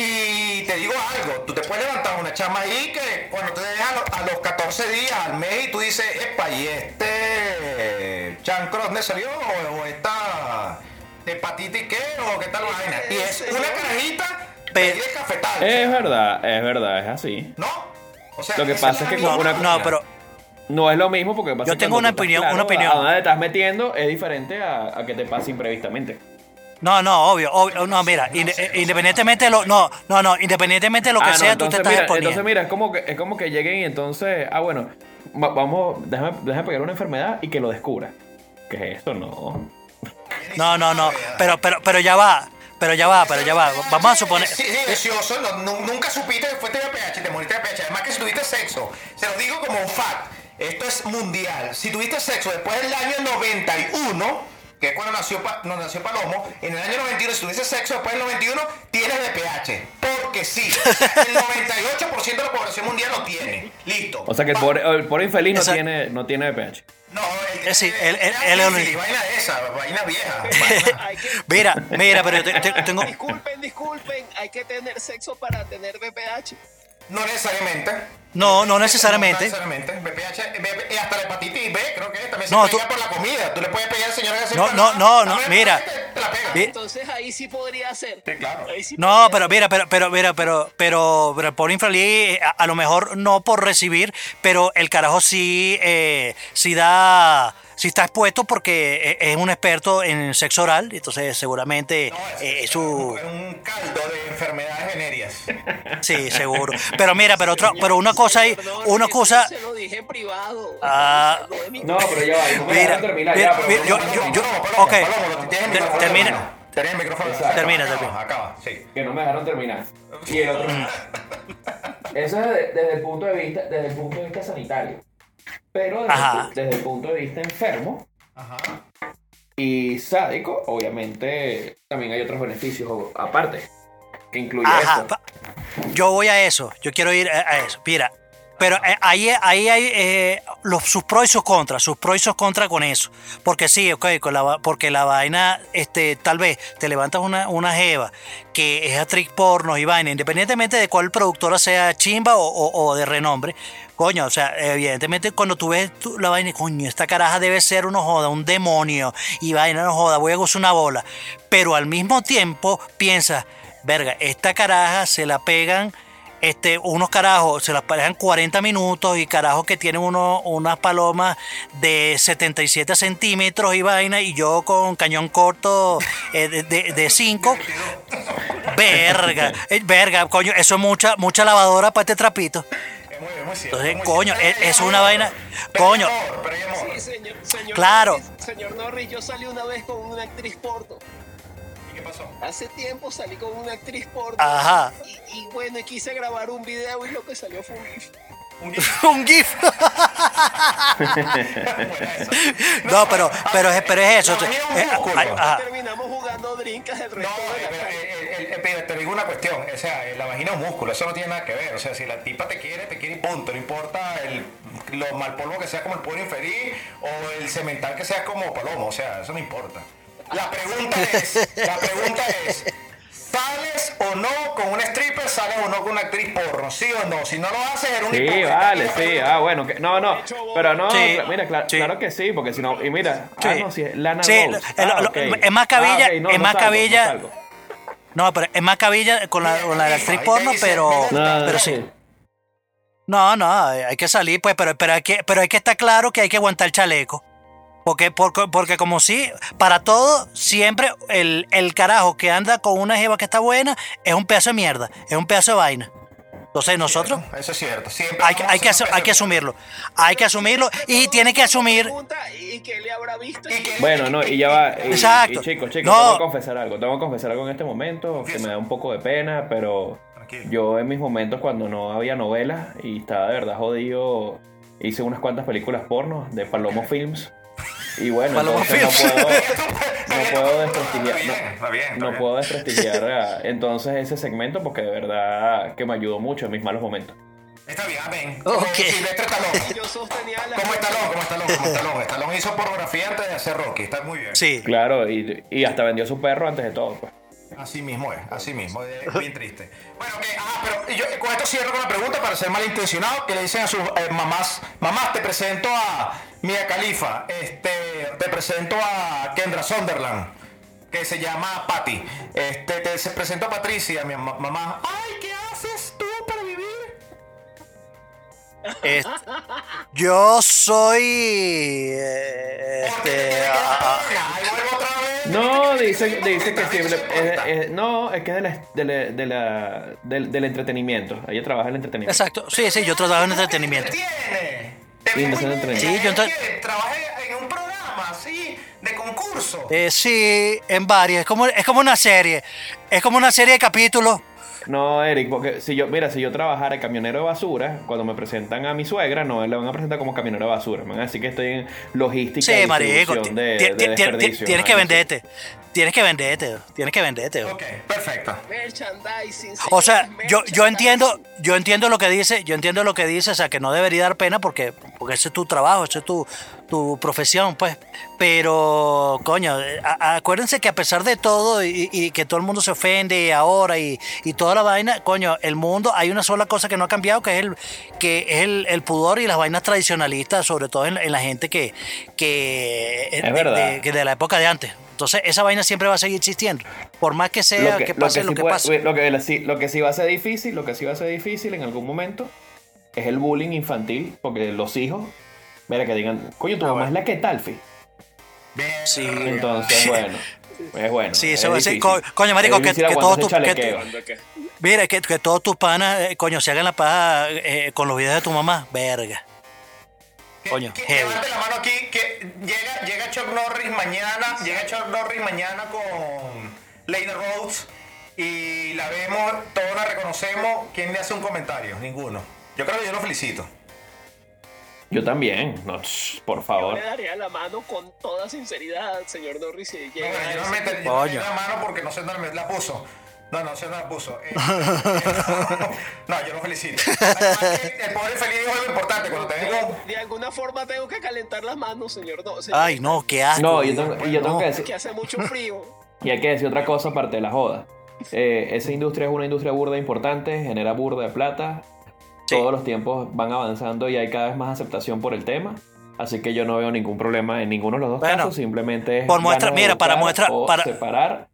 Y te digo algo, tú te puedes levantar una chama ahí que cuando te dejas a, lo- a los 14 días, al mes, y tú dices, epa, ¿y este chancro dónde salió? ¿O, o esta hepatitis qué? ¿O qué tal vaina? Y es una carajita de cafetal. Es verdad, es verdad, es así. ¿No? O sea, Lo que pasa es que con una- No, pero No es lo mismo porque pasa Yo que tengo una estás opinión, claro una opinión. A dónde te estás metiendo es diferente a, a que te pase imprevistamente. No, no, obvio, obvio, no, mira, inde- eh, independientemente de lo, no, no, no, independientemente de lo que Ah, no, sea, tú te estás mira, exponiendo. entonces mira, es como que es como que lleguen y entonces, ah bueno, va- vamos, déjame, déjame pegar una enfermedad y que lo descubra. ¿Qué es esto? No. No, no, no, pero, pero, pero ya va, pero ya va, pero ya va. Vamos a suponer, Sí, sí, no- nunca supiste que fuiste de PH y te moriste de PH. Además que si tuviste sexo, se lo digo como un fact, esto es mundial. Si tuviste sexo después del año 91, que es cuando nació, Pa- no, nació Palomo, en el año 91, si tuviste sexo después del 91, tienes de PH. Porque sí, el 98% de la población mundial lo tiene. Listo. O sea que el pobre, el pobre infeliz no tiene, no tiene VPH. No, él, Eh, sí, él- él- era él es un- sífilis, vaina de esa, vaina vieja. vaina- mira, mira, pero yo te- te- tengo, Disculpen, disculpen, hay que tener sexo para tener BPH. No necesariamente. no, no No necesariamente. necesariamente. VPH, VP y hasta la hepatitis B, creo que también se No, tú- por la comida. Tú le puedes pegar al señor que No, no, no, no, mira. Entonces ahí sí podría ser. Sí, claro. Ahí sí No, podría pero mira, pero, pero, mira, pero, pero, pobre infeliz, eh, a, a lo mejor no por recibir, pero el carajo sí, eh, sí da, sí está expuesto porque eh, es un experto en sexo oral, entonces seguramente eh, es su, Es un caldo de enfermedades venéreas. sí, seguro. Pero mira, pero otra, pero una cosa ahí, una cosa, Se lo dije en privado. Ah. No, pero ya va, no Mira, terminar mira, ya, pero- mira, yo- yo- yo- ok. Termina. Tienes el micrófono. Exacto. Termina, acaba, termina. Acaba, sí. que no me dejaron terminar. Y el otro. Eso es desde, desde el punto de vista, desde el punto de vista sanitario. Pero desde, Ajá. el, desde el punto de vista enfermo Ajá. y sádico, obviamente también hay otros beneficios aparte. Que incluye Ajá, esto. pa- yo voy a eso, yo quiero ir a, a eso. Mira, pero eh, ahí, ahí hay eh, los, sus pros y sus contras, sus pros y sus contras con eso. Porque sí, ok, con la, porque la vaina, este, tal vez te levantas una, una jeva que es actriz porno y vaina, independientemente de cuál productora sea chimba o, o- de renombre. Coño, o sea, evidentemente cuando tú ves tú- la vaina, coño, esta caraja debe ser uno joda, un demonio, y vaina no joda, voy a gozar una bola. Pero al mismo tiempo piensas, verga, esta caraja se la pegan, este, unos carajos se la pegan 40 minutos y carajos que tienen uno, unas palomas de 77 centímetros y vaina, y yo con cañón corto eh, de 5. Verga, eh, verga, coño, eso es mucha, mucha lavadora para este trapito. Muy, muy cierto. Entonces, coño, es- es una vaina- Pero coño. amor, pero amor. Sí, señor, señor Claro. Señor Norris, yo salí una vez con una actriz porno. ¿Y qué pasó? Hace tiempo salí con una actriz porno. Ajá. Y, y bueno, quise grabar un video y lo que salió fue un gif. Un GIF. No, pero, pero, es, pero es eso. Eh, ay, ajá. Terminamos jugando drinkas el No, resto de la pero, tarde. eh, eh, pero te digo una cuestión, o sea, la vagina es un músculo, eso no tiene nada que ver, o sea, si la tipa te quiere, te quiere y punto, no importa el, lo mal polvo que sea como el pueblo infeliz o el cemental que sea como palomo, o sea, eso no importa. La pregunta es, la pregunta es, ¿sales o no con un stripper, sales o no con una actriz porno? ¿Sí o no? Si no lo haces, eres un Sí, vale, sí. Ah, bueno. Que, no, no. Pero no, Sí, cla- mira, cla- sí. claro que sí, porque si no. Y mira, Sí. ah, no, si es Lana Sí, lo- Ah, lo- ok. es más cabilla- Ah, ok, no, es no más salgo, no cabilla- salgo. No, pero es más cabilla con la, con la actriz porno, pero, pero sí. No, no, hay que salir, pues, pero, pero, hay que, pero hay que estar claro que hay que aguantar el chaleco. Porque, porque, porque como si, para todo, siempre el, el carajo que anda con una jeva que está buena es un pedazo de mierda, es un pedazo de vaina. Entonces nosotros Eso es cierto. Siempre hay, hay, que, hay que asumirlo. Hay que asumirlo y tiene que asumir... Pregunta, ¿Y qué le habrá visto? Y que- Bueno, no, y ya va. Y, Exacto. y chicos, chicos, No. tengo que confesar algo. Tengo que confesar algo en este momento que me da un poco de pena, pero Tranquilo. yo en mis momentos cuando no había novelas y estaba de verdad jodido, hice unas cuantas películas porno de Palomo Films. Y bueno, Palomo entonces no puedo, no puedo desprestigiar. No- bien, no puedo desprestigiar a- entonces ese segmento porque de verdad que me ayudó mucho en mis malos momentos. Está bien, amén. Ok. Como Silvestre Stallone. Yo sostenía la. Como Estalón, como Estalón, como Estalón. Estalón hizo pornografía antes de hacer Rocky. Está muy bien. Sí. Claro, y, y hasta vendió su perro antes de todo. Pues. Así mismo es, así mismo, es bien triste. Bueno, que, ah, pero yo con esto cierro con una pregunta para ser malintencionado, que le dicen a sus eh, mamás, mamás, te presento a Mia Khalifa, este, te presento a Kendra Sunderland, que se llama Patty, este, te se presento a Patricia, mi ma- mamá, ay, ¿qué haces tú para vivir? Es- yo soy... eh, Este, No, dice, dice que corta. es- es- no, es que es de la- de la- de la- del, del entretenimiento. Ella trabaja en el entretenimiento. exacto. Sí, sí, yo trabajo en entretenimiento. Tiene. Te Sí, muy bien. Sí, yo ento- Trabajé en un programa así de concurso. Eh, sí, en varias. Es como, es como una serie. Es como una serie de capítulos. No, Eric, porque si yo, mira, si yo trabajara de camionero de basura, cuando me presentan a mi suegra, no le van a presentar como camionero de basura. Me van a decir que estoy en logística Sí, y marico. de, de desperdicio, Tienes que venderte. Tienes que venderte. Tienes que venderte. Ok, perfecto. Merchandising. O sea, yo, yo entiendo, yo entiendo lo que dice, yo entiendo lo que dice, o sea, que no debería dar pena porque, porque ese es tu trabajo, ese es tu, tu profesión, pues. Pero, coño, a- acuérdense que a pesar de todo y, y que todo el mundo se ofende ahora y, y toda la vaina, coño, el mundo, hay una sola cosa que no ha cambiado, que es el, que es el, el pudor y las vainas tradicionalistas, sobre todo en, en la gente que, que, Es de- verdad. de- que de la época de antes. Entonces, esa vaina siempre va a seguir existiendo. Por más que sea, que, pase lo sí que puede- pase. Lo que, sí- lo que sí va a ser difícil, lo que sí va a ser difícil en algún momento es el bullying infantil, porque los hijos, mira, que digan, coño, tu mamá es la que tal, fi. Sí. Entonces, bueno, es bueno. Sí, es difícil. co- coño, marico, Es que- que aguantar todo ese tu- que-. Mira, que, que todos tus panas, eh, coño, se hagan la paja eh, con los videos de tu mamá. Verga. Coño, que heavy. la mano aquí que llega, llega Chuck Norris mañana, llega Chuck Norris mañana con Lady Rhodes y la vemos, todos la reconocemos. ¿Quién le hace un comentario? Ninguno. Yo creo que yo lo felicito. Yo también, no, por Yo favor. le daría la mano con toda sinceridad, señor Norris, si llega yo no me yo no metí Coño. la mano porque no sé dónde me la puso. No, no sé dónde la puso. Eh, no, yo lo felicito. Además que el pobre feliz dijo algo importante. Cuando te digo De alguna forma tengo que calentar las manos, señor. No, señor. Ay, no, qué asco. No, yo tengo, y yo tengo No. que Que decir, hace mucho frío. y hay que decir otra cosa aparte de la joda. Eh, esa industria es una industria burda importante, genera burda de plata. Sí. Todos los tiempos van avanzando y hay cada vez más aceptación por el tema. Así que yo no veo ningún problema en ninguno de los dos Bueno, casos. Simplemente es por muestra- mira, para muestra- o para- separar.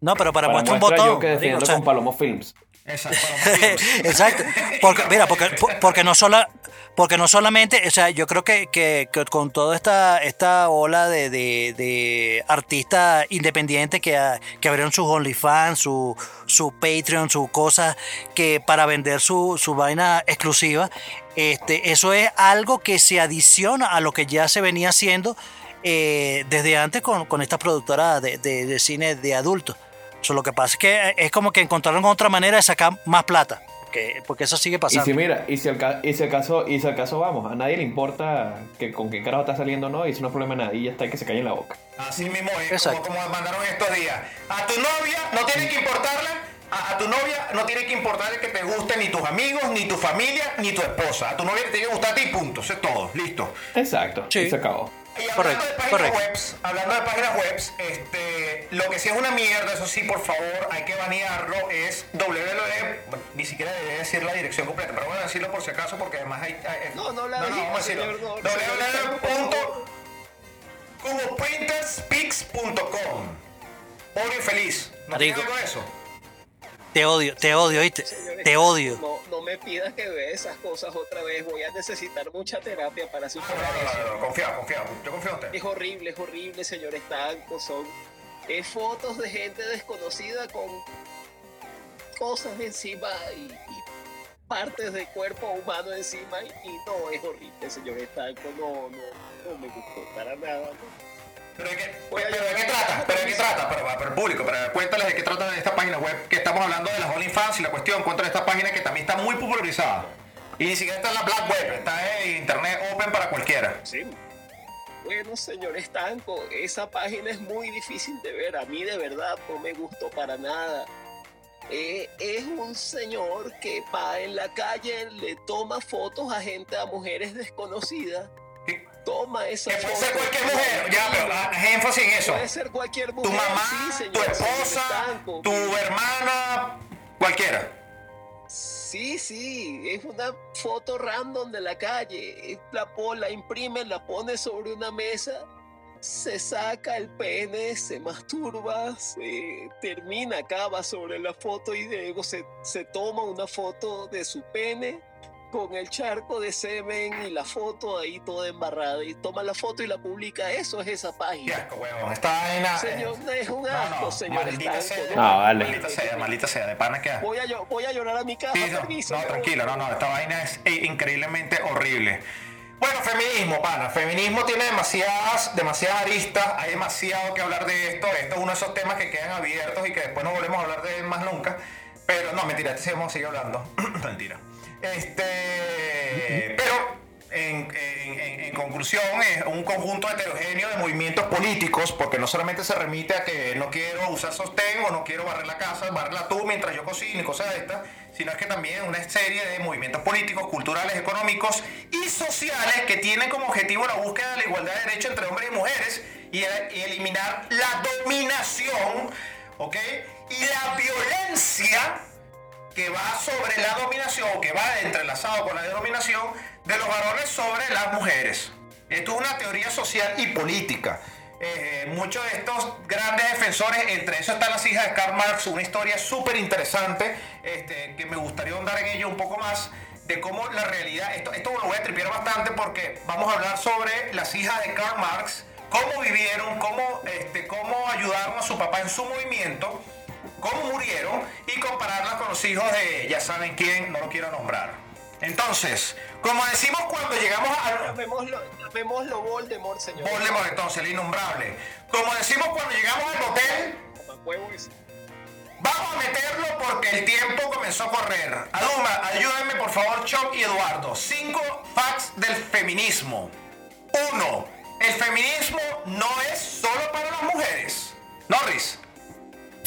No, pero para, Para muestra un botón. yo que defiendo o sea, con Palomo Films. Exacto. Exacto. Porque, mira, porque, porque no sola, porque no solamente, o sea, yo creo que, que- con toda esta, esta ola de, de- artistas independientes que, que abrieron sus OnlyFans, su, su Patreon, su cosa, que para vender su, su vaina exclusiva, este, eso es algo que se adiciona a lo que ya se venía haciendo eh, desde antes con, con estas productoras de, de- de cine de adultos. So, lo que pasa es que es como que encontraron otra manera de sacar más plata. Que, porque eso sigue Y pasando. si mira, y si, el, ca- y si el caso, y si el caso vamos, a nadie le importa que con qué carajo está saliendo o no, y eso no es problema de nadie, y ya está, hay que se calle en la boca. Así mismo es, Exacto. como, como mandaron estos días. A tu novia no tiene que importarle, a, a tu novia no tiene que importarle que te guste ni tus amigos, ni tu familia, ni tu esposa. A tu novia te tiene que gustar a ti, punto. Eso es todo, listo. Exacto, Sí. y se acabó. Y hablando Correcto, de páginas correcto. webs, hablando de páginas webs, este, lo que sí es una mierda, eso sí, por favor, hay que banearlo, es www, bueno, ni siquiera debería decir la dirección completa, pero voy a decirlo por si acaso, porque además hay... hay- No, no la diga, vamos a decirlo. no, www.cuboprinterspix.com Audio infeliz. ¿No tienes algo de eso? Te odio, te odio, ¿viste? Señores, Te odio. Me pidas que vea esas cosas otra vez. Voy a necesitar mucha terapia para superar no, no, eso. no, no, confía, confía. Yo confío en usted. Es horrible, es horrible, señor Estanco. Son fotos de gente desconocida con cosas encima y, y partes del cuerpo humano encima. Y, y no, es horrible, señor Estanco. No, no, no me gustó para nada. ¿Pero de qué, pero de qué trata? ¿Pero de qué trata? Pero, para el público, pero cuéntales de qué trata esta página web que estamos hablando de las OnlyFans y la cuestión. Cuéntales esta página que también está muy popularizada. Y ni siquiera está en la Black Web, está en Internet Open para cualquiera. Sí. Bueno, señor Estanco, esa página es muy difícil de ver. A mí de verdad no me gustó para nada. Eh, es un señor que va en la calle, le toma fotos a gente, a mujeres desconocidas. Toma esa que puede ser cualquier mujer, ya, pero haz énfasis en eso. Puede ser cualquier mujer. Tu mamá, sí, tu esposa, tu hermana, cualquiera. Sí, sí, es una foto random de la calle. La, la imprime, la pone sobre una mesa, se saca el pene, se masturba, se termina, acaba sobre la foto y luego se, se toma una foto de su pene con el charco de semen y la foto ahí toda embarrada. Y toma la foto y la publica. Eso es esa Qué página. asco, huevón. Esta vaina. Señor, eh, es un no, asco, no, señor. maldita sea. no. No, vale. Maldita sea, maldita sea, de pana que. Voy a, voy a llorar a mi casa. Sí, no, no, tranquilo, no, no, esta vaina es eh, increíblemente horrible. Bueno, feminismo, pana. Feminismo tiene demasiadas, demasiadas aristas, hay demasiado que hablar de esto. Esto es uno de esos temas que quedan abiertos y que después no volvemos a hablar de él más nunca. Pero no, mentira, este a seguir hablando. mentira. Este. Pero. En, conclusión, es un conjunto heterogéneo de movimientos políticos, porque no solamente se remite a que no quiero usar sostén o no quiero barrer la casa, barrerla tú mientras yo cocino y cosas de estas, sino es que también una serie de movimientos políticos, culturales, económicos y sociales que tienen como objetivo la búsqueda de la igualdad de derechos entre hombres y mujeres y, y eliminar la dominación, ¿ok? Y la violencia que va sobre la dominación, que va entrelazado con la dominación de los varones sobre las mujeres. Esto es una teoría social y política. Eh, muchos de estos grandes defensores, entre esos están las hijas de Karl Marx, una historia súper interesante este, que me gustaría ahondar en ello un poco más de cómo la realidad, esto, esto lo voy a tripear bastante porque vamos a hablar sobre las hijas de Karl Marx, cómo vivieron, cómo, este, cómo ayudaron a su papá en su movimiento, cómo murieron y compararlas con los hijos de ya saben quién, no lo quiero nombrar. Entonces, como decimos cuando llegamos a Llamémoslo, llamémoslo Voldemort, señor. Voldemort, entonces, el innombrable. Como decimos cuando llegamos al hotel, vamos a meterlo porque el tiempo comenzó a correr. Aduma, ayúdenme por favor, Chuck y Eduardo. Cinco facts del feminismo. Uno, el feminismo no es solo para las mujeres. Norris.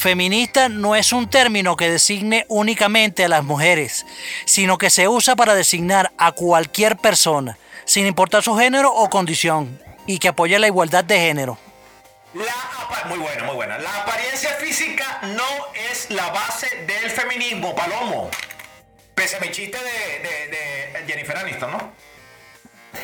Feminista no es un término que designe únicamente a las mujeres, sino que se usa para designar a cualquier persona, sin importar su género o condición, y que apoya la igualdad de género. La muy buena, muy buena. La apariencia física no es la base del feminismo, Palomo. Pese a mi chiste de Jennifer Aniston, ¿no?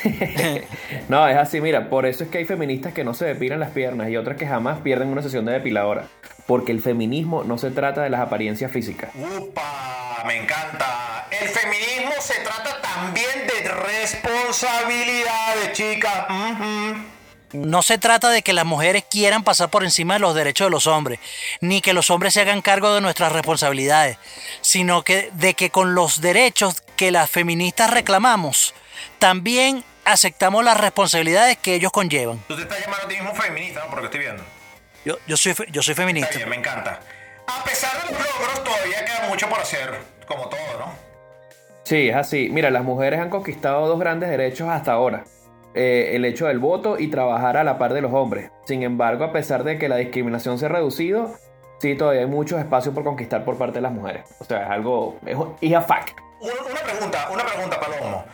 No, es así, mira, por eso es que hay feministas que no se depilan las piernas y otras que jamás pierden una sesión de depiladora. Porque el feminismo no se trata de las apariencias físicas. Upa, me encanta. El feminismo se trata también de responsabilidades, chicas. No se trata de que las mujeres quieran pasar por encima de los derechos de los hombres, ni que los hombres se hagan cargo de nuestras responsabilidades, sino que de que con los derechos que las feministas reclamamos, también aceptamos las responsabilidades que ellos conllevan. Tú te estás llamando a ti mismo feminista, ¿no? Porque estoy viendo. Yo, yo soy, yo soy Está feminista. bien, me encanta. A pesar de los logros, todavía queda mucho por hacer, como todo, ¿no? Sí, es así. Mira, las mujeres han conquistado dos grandes derechos hasta ahora. Eh, el hecho del voto y trabajar a la par de los hombres. Sin embargo, a pesar de que la discriminación se ha reducido, sí, todavía hay muchos espacios por conquistar por parte de las mujeres. O sea, es algo... Es, un- is a fact. Una, una pregunta, una pregunta, Palomo.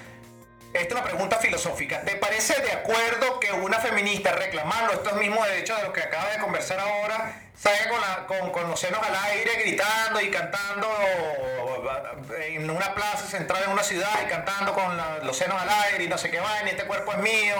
Esta es una pregunta filosófica. ¿Te parece de acuerdo que una feminista reclamando estos mismos derechos de los que acaba de conversar ahora salga con, los senos al aire gritando y cantando en una plaza central en una ciudad y cantando con los senos al aire y no sé qué vaina, este cuerpo es mío?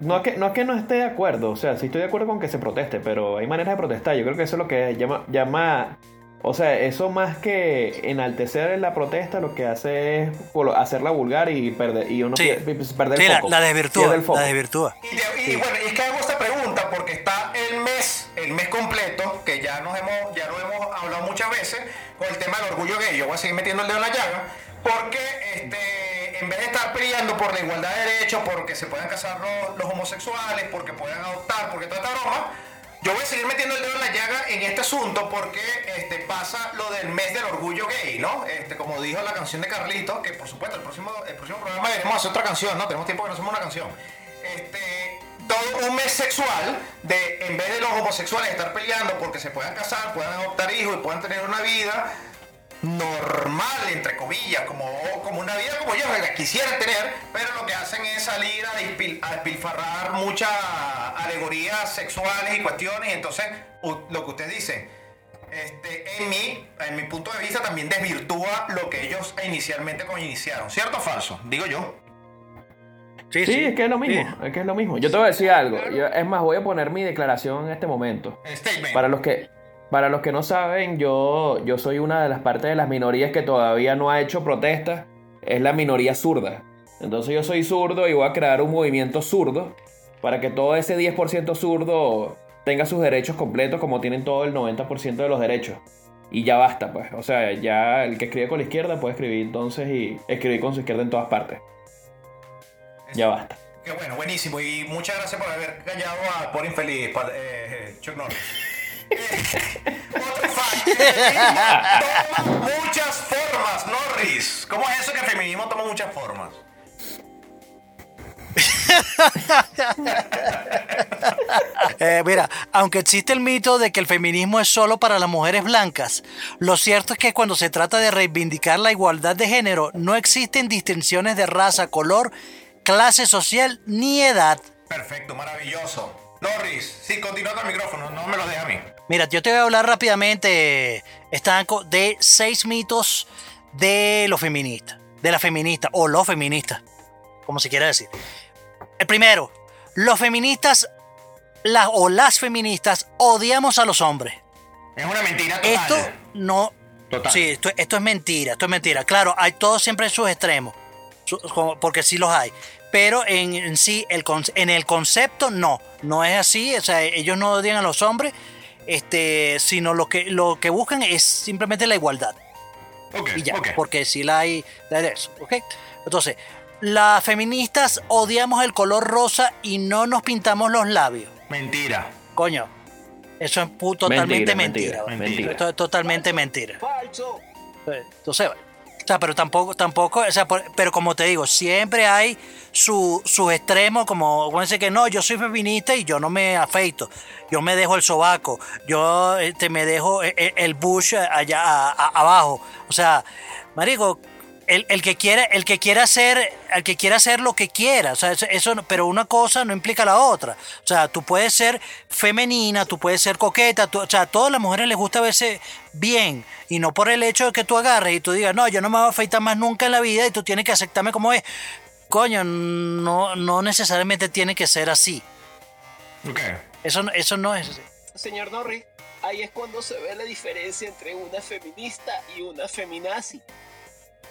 no es, que, no esté de acuerdo, o sea, sí estoy de acuerdo con que se proteste, pero hay maneras de protestar. Yo creo que eso es lo que llama o sea, eso más que enaltecer la protesta, lo que hace es hacerla vulgar y perder, y uno Sí. pierde, perder Sí, el la, foco. la desvirtúa. Pierde el foco. La desvirtúa. Y, te- y bueno, y es que hago esta pregunta porque está el mes, el mes completo, que ya nos hemos, ya lo hemos hablado muchas veces, con el tema del orgullo gay. Yo voy a seguir metiendo el dedo en la llaga, porque este, en vez de estar peleando por la igualdad de derechos, porque se puedan casar los, los homosexuales, porque puedan adoptar, porque toda esta broma, yo voy a seguir metiendo el dedo en la llaga en este asunto porque este, pasa lo del mes del orgullo gay, ¿no? Este, como dijo la canción de Carlitos, que por supuesto el próximo, el próximo programa iremos hacer otra canción, ¿no? Tenemos tiempo que no hacemos una canción. Este, todo un mes sexual de en vez de los homosexuales estar peleando porque se puedan casar, puedan adoptar hijos y puedan tener una vida normal, entre comillas, como, como una vida como ellos la quisieran tener, pero lo que hacen es salir a, despil- a despilfarrar muchas alegorías sexuales y cuestiones, y entonces lo que ustedes dicen, este, en, mi, en mi punto de vista también desvirtúa lo que ellos inicialmente como iniciaron, ¿cierto o falso? Digo yo. Sí, Sí, es que es lo mismo, es que es lo mismo. Yo te voy a decir algo. Yo- es más, voy a poner mi declaración en este momento. Statement. Para los que, para los que no saben, yo, yo soy una de las partes de las minorías que todavía no ha hecho protesta. Es la minoría zurda. Entonces yo soy zurdo y voy a crear un movimiento zurdo para que todo ese 10% zurdo tenga sus derechos completos como tienen todo el 90% de los derechos. Y ya basta, pues. O sea, ya el que escribe con la izquierda puede escribir entonces y escribir con su izquierda en todas partes. Ya basta. Qué bueno, buenísimo. Y muchas gracias por haber callado a por infeliz, eh, Chuck Norris. Toma muchas formas, Norris. ¿Cómo es eso que el feminismo toma muchas formas? Eh, mira, aunque existe el mito de que el feminismo es solo para las mujeres blancas, lo cierto es que cuando se trata de reivindicar la igualdad de género, no existen distinciones de raza, color, clase social ni edad. Perfecto, maravilloso. Norris, sí, continúa con el micrófono, no me lo dejes a mí. Mira, yo te voy a hablar rápidamente, Estanco, de seis mitos de los feministas, de la feminista o los feministas, como se quiera decir. El primero, los feministas la- o las feministas odiamos a los hombres. Es una mentira total. Esto no. Total. Sí, esto, esto es mentira, esto es mentira. Claro, hay todos siempre sus extremos, su- porque sí los hay. Pero en, en sí, el, con- en el concepto no, no es así. O sea, ellos no odian a los hombres, este, sino lo que, lo que buscan es simplemente la igualdad. Y ya, porque sí la hay, la hay de eso, ¿ok? Entonces, las feministas odiamos el color rosa y no nos pintamos los labios. Mentira. Coño, eso es totalmente Mentira, mentira. mentira. Esto es totalmente mentira. Falso. Entonces, o sea, pero tampoco, tampoco, o sea, pero como te digo, siempre hay su- sus extremos, como, dice que no, yo soy feminista y yo no me afeito, yo me dejo el sobaco, yo este, me dejo el, el- el bush allá abajo. O sea, marico, el, el que quiera, el que quiera hacer, el que quiera hacer lo que quiera, o sea, eso, pero una cosa no implica la otra. O sea, tú puedes ser femenina, tú puedes ser coqueta, tú- o sea, a todas las mujeres les gusta verse bien y no por el hecho de que tú agarres y tú digas, no, yo no me voy a afeitar más nunca en la vida y tú tienes que aceptarme como es. Coño, no, no necesariamente tiene que ser así. Ok. Eso, no- eso no es así. Señor Norris, ahí es cuando se ve la diferencia entre una feminista y una feminazi.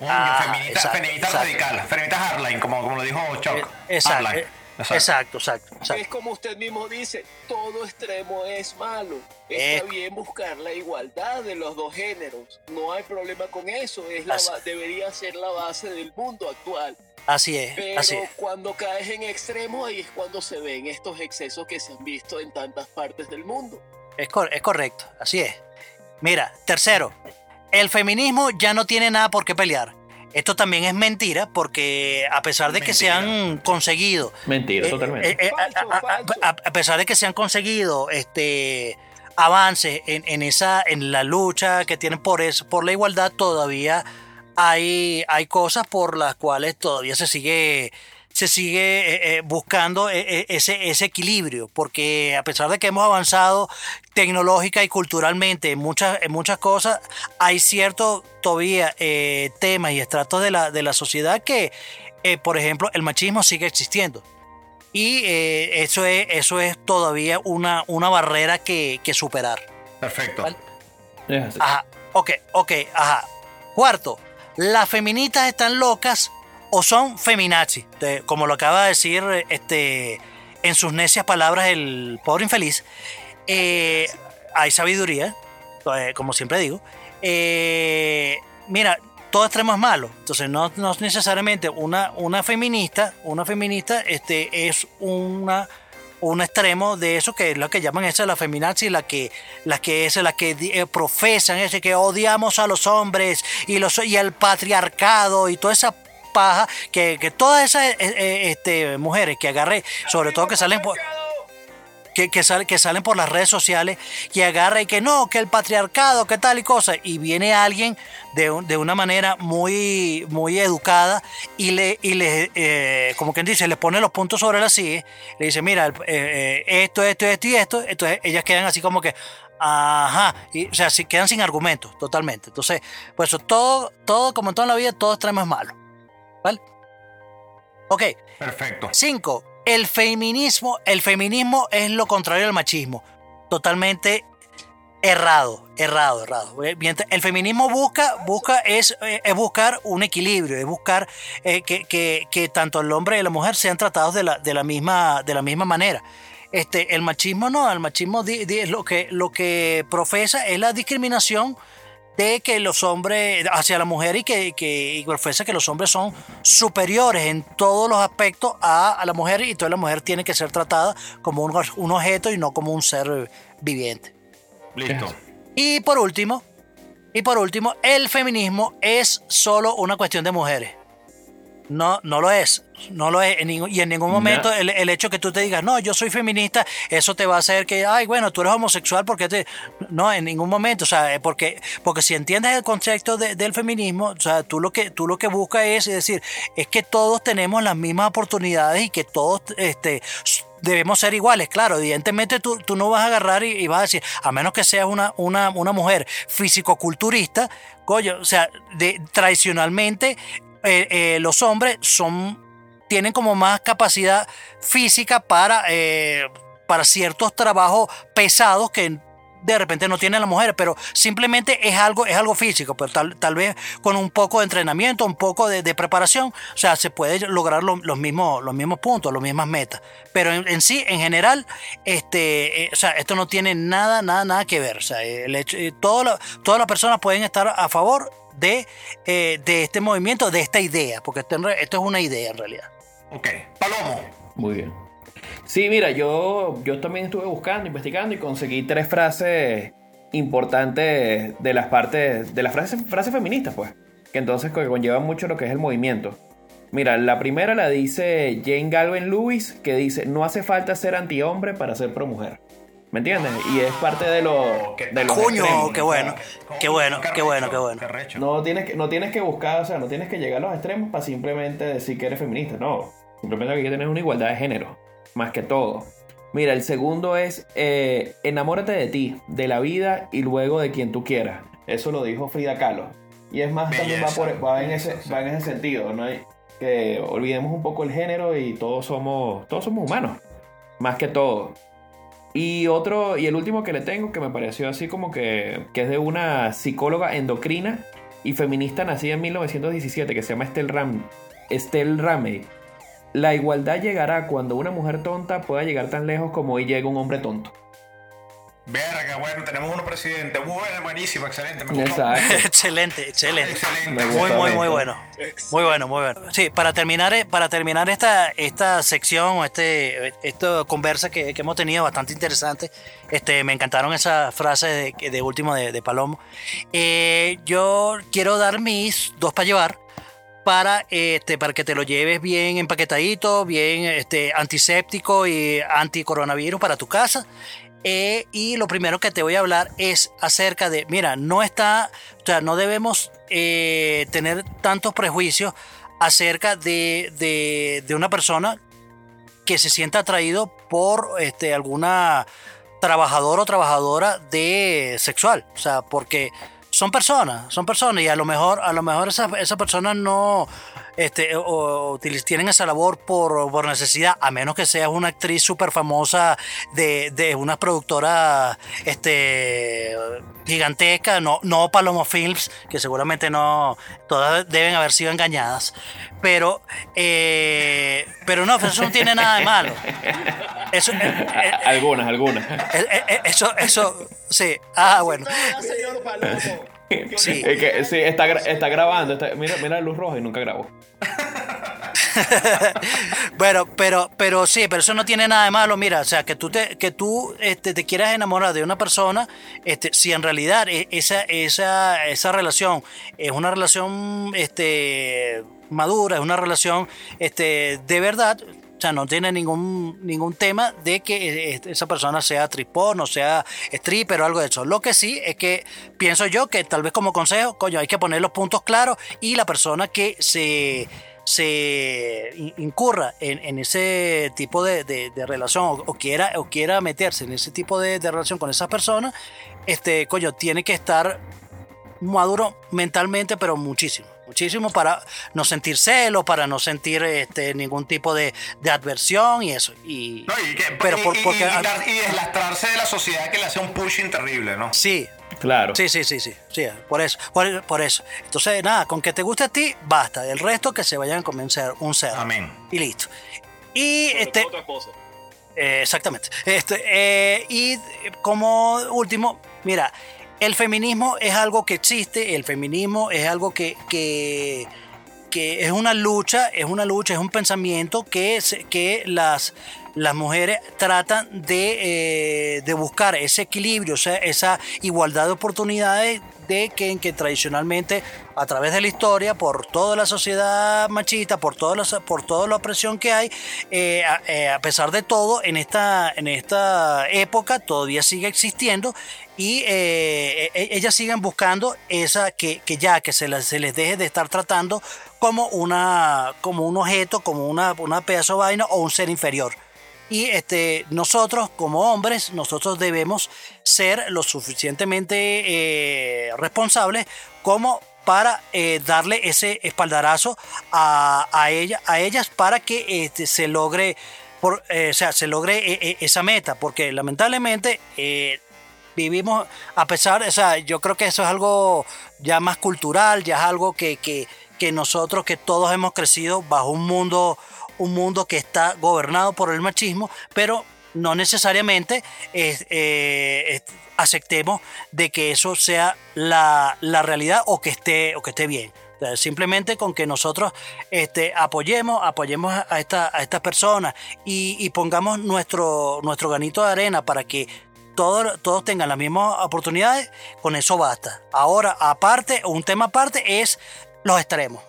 Coño, Ah, feminista, exacto, feminista exacto. radical. Feminista hardline, como, como lo dijo Chuck. Eh, Exacto, Hardline. eh, exacto, exacto, exacto. Es como usted mismo dice, todo extremo es malo. Eh. Está bien buscar la igualdad de los dos géneros. No hay problema con eso. Es la debería ser la base del mundo actual. Así es, Pero así es. cuando caes en extremo, ahí es cuando se ven estos excesos que se han visto en tantas partes del mundo. Es, cor- es correcto, así es. Mira, tercero, el feminismo ya no tiene nada por qué pelear. Esto también es mentira porque a pesar de que se han conseguido... Mentira, eh, totalmente. eh, eh, Falso, a- a- falso. a- a pesar de que se han conseguido este avances en, en esa en la lucha que tienen por eso, por la igualdad, todavía hay, hay cosas por las cuales todavía se sigue se sigue eh, eh, buscando eh, ese, ese equilibrio, porque a pesar de que hemos avanzado tecnológica y culturalmente en muchas, en muchas cosas, hay ciertos todavía eh, temas y estratos de la, de la sociedad que, eh, por ejemplo, el machismo sigue existiendo. Y eh, eso, es, eso es todavía una, una barrera que, que superar. Perfecto. Ajá, ok, ok, ajá. Cuarto, las feministas están locas o son feminazis. Como lo acaba de decir este, en sus necias palabras el pobre infeliz. Eh, hay sabiduría, eh, como siempre digo. Eh, mira, todo extremo es malo. Entonces, no, no es necesariamente una, una feminista, una feminista este, es una un extremo de eso que es lo que llaman esa la feminazi, la que la que es la que eh, profesan ese que odiamos a los hombres y los y el patriarcado y toda esa paja que, que todas esas eh, eh, este, mujeres que agarré, sobre todo que salen por que, que, sale- que salen por las redes sociales y agarra y que no, que el patriarcado, que tal y cosa. Y viene alguien de, un- de una manera muy, muy educada y le, y le eh, como quien dice, le pone los puntos sobre las sillas, le dice, mira, eh, eh, esto, esto, esto y esto. Entonces ellas quedan así como que, ajá, y, o sea, si quedan sin argumentos, totalmente. Entonces, pues todo, todo, como en toda la vida, todo extremo es malo. ¿Vale? Ok. Perfecto. Cinco, el feminismo, el feminismo es lo contrario al machismo. Totalmente errado, errado, errado. Eh, El feminismo busca, busca es, eh, es buscar un equilibrio, es buscar eh, que, que- que tanto el hombre y la mujer sean tratados de la, de la, misma, de la misma manera. Este, el machismo no, el machismo di- di- es lo que, lo que profesa es la discriminación de que los hombres hacia la mujer y que, que y profesa que los hombres son superiores en todos los aspectos a, a la mujer y entonces la mujer tiene que ser tratada como un, un objeto y no como un ser viviente. Listo. Y por último, y por último, el feminismo es solo una cuestión de mujeres. No, no lo es. No lo es. en ningún- y en ningún momento el, el hecho que tú te digas, no, yo soy feminista, eso te va a hacer que, ay, bueno, tú eres homosexual porque te. No, en ningún momento. O sea, eh, porque, porque si entiendes el concepto de- del feminismo, o sea, tú lo que, tú lo que buscas es, decir, es que todos tenemos las mismas oportunidades y que todos este, debemos ser iguales. Claro, evidentemente tú, tú no vas a agarrar y, y vas a decir, a menos que seas una, una, una mujer físico-culturista, coño, o sea, de, tradicionalmente eh, eh, los hombres son tienen como más capacidad física para, eh, para ciertos trabajos pesados que de repente no tienen las mujeres, pero simplemente es algo, es algo físico, pero tal, tal vez con un poco de entrenamiento, un poco de, preparación, o sea, se puede lograr lo- los, mismos, los mismos puntos, las mismas metas. Pero en, sí, en general, este, o sea, esto no tiene nada, nada, nada que ver. O sea, el todas las personas pueden estar a favor de, eh, de este movimiento, de esta idea, porque esto, esto es una idea en realidad. Ok. Palomo. Muy bien. Sí, mira, yo, yo también estuve buscando, investigando y conseguí tres frases importantes de las partes, de las frases, frases feministas, pues, que entonces conllevan mucho lo que es el movimiento. Mira, la primera la dice Jane Galvin Lewis, que dice, no hace falta ser antihombre para ser pro mujer. ¿Me entiendes? Y es parte de, lo, de los Coño, extremos, qué ¿no? bueno, qué bueno, qué bueno, qué bueno. Qué. No tienes, que, no tienes que buscar, o sea, no tienes que llegar a los extremos para simplemente decir que eres feminista, no. Simplemente hay que tener una igualdad de género, más que todo. Mira, el segundo es eh, enamórate de ti, de la vida y luego de quien tú quieras. Eso lo dijo Frida Kahlo. Y es más, también va, por- va en ese, va en ese sentido, ¿no? Que olvidemos un poco el género y todos somos, todos somos humanos, más que todo. Y otro, y el último que le tengo, que me pareció así como que, que es de una psicóloga endocrina y feminista nacida en 1917, que se llama Estelle, Ram, Estelle Ramey. La igualdad llegará cuando una mujer tonta pueda llegar tan lejos como hoy llega un hombre tonto. Verga, bueno, tenemos uno presidente. Bueno, buenísimo, excelente. Me excelente, excelente. Excelente. Muy, muy, muy bueno. Muy bueno, muy bueno. Sí, para terminar, eh, para terminar esta, esta sección, o este, esta conversa que, que hemos tenido bastante interesante, este, me encantaron esas frases de, de último de, de Palomo. Eh, yo quiero dar mis dos para llevar para, este, para que te lo lleves bien empaquetadito, bien este, antiséptico y anticoronavirus para tu casa. Eh, y lo primero que te voy a hablar es acerca de, mira, no está, o sea, no debemos eh, tener tantos prejuicios acerca de, de, de una persona que se sienta atraído por este, alguna trabajador o trabajadora de sexual. O sea, porque son personas, son personas y a lo mejor, a lo mejor esa, esa persona no, este, o, tienen esa labor por, por necesidad, a menos que seas una actriz súper famosa de, de una productora este, gigantesca, no, no Palomo Films, que seguramente no, todas deben haber sido engañadas. Pero, eh, pero no, eso no tiene nada de malo. Eso, eh, eh, Algunas, algunas. eh, eh, eso, eso, sí. Ah, bueno. Señor Palomo. Sí. Es que, sí, está, está grabando. está- mira, mira la luz roja y nunca grabó. Bueno, pero, pero sí, pero eso no tiene nada de malo. Mira, o sea, que tú te, que tú este, te quieras enamorar de una persona, este, si en realidad e- esa, esa, esa relación es una relación este, madura, es una relación este, de verdad. O sea, no tiene ningún, ningún tema de que eh, esa persona sea tripón o sea stripper o algo de eso. Lo que sí es que pienso yo que tal vez como consejo, coño, hay que poner los puntos claros y la persona que se se in- incurra en, ese tipo de, de- relación o, o quiera, o quiera meterse en ese tipo de, de relación con esas personas, este, coño, tiene que estar maduro mentalmente, pero muchísimo. Muchísimo para no sentir celos, para no sentir este, ningún tipo de, de adversión y eso. Y, No, y, que- pero y- por- y- porque- y dar- y deslastrarse de la sociedad que le hace un pushing terrible, ¿no? sí, Claro. Sí, sí, sí, sí, sí, por eso, por, por eso. Entonces, nada, con que te guste a ti, basta. El resto que se vayan a convencer un ser. Amén. Y listo. Y este, otra cosa. eh, exactamente. Este, eh, y como último, mira, el feminismo es algo que existe, el feminismo es algo que, que, es una lucha, es una lucha, es un pensamiento que, se- que las, las mujeres tratan de, eh, de buscar ese equilibrio, o sea, esa igualdad de oportunidades de que, en que tradicionalmente a través de la historia, por toda la sociedad machista, por, toda la, por toda la opresión que hay, eh, a, eh, pesar de todo, en esta, en esta época todavía sigue existiendo y eh, e- ellas siguen buscando esa que, que ya que se, se les deje de estar tratando como, una, como un objeto, como una, una pedazo vaina o un ser inferior. Y este, nosotros como hombres, nosotros debemos ser lo suficientemente eh, responsables como para eh, darle ese espaldarazo a, ella, a ellas para que este, se logre, eh, o sea, se logre esa meta, porque lamentablemente vivimos, a pesar, o sea, yo creo que eso es algo ya más cultural, ya es algo que, que nosotros, que todos hemos crecido bajo un mundo, un mundo que está gobernado por el machismo, pero no necesariamente eh, eh, aceptemos de que eso sea la, la realidad o que esté, o que esté bien. Simplemente con que nosotros este, apoyemos, apoyemos a, esta, a estas personas y, y pongamos nuestro, nuestro granito de arena para que todos, todos tengan las mismas oportunidades, con eso basta. Ahora, aparte, un tema aparte es los extremos.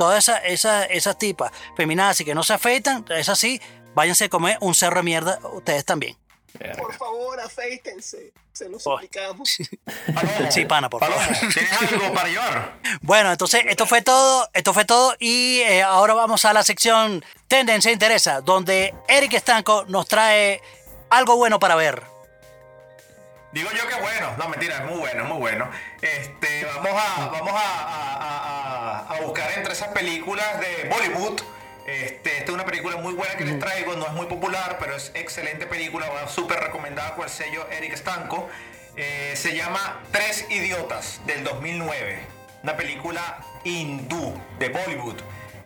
Todas esas esa, esas tipas feminazis que no se afeitan, es así, váyanse a comer un cerro de mierda ustedes también. Por favor, afeítense. Se lo Oh. suplicamos. Palomo, Sí, pana, por favor. ¿tienes algo para llevar? Bueno, entonces esto fue todo, esto fue todo y eh, ahora vamos a la sección Tendencia Interesa, donde Eric Estanco nos trae algo bueno para ver. Digo yo que bueno, no mentira, es muy bueno, es muy bueno. Este, vamos a, vamos a, a- a- a buscar entre esas películas de Bollywood. Este, esta es una película muy buena que les traigo, no es muy popular, pero es excelente película, va súper recomendada con el sello Eric Stanco. Eh, se llama Tres Idiotas del 2009, una película hindú de Bollywood.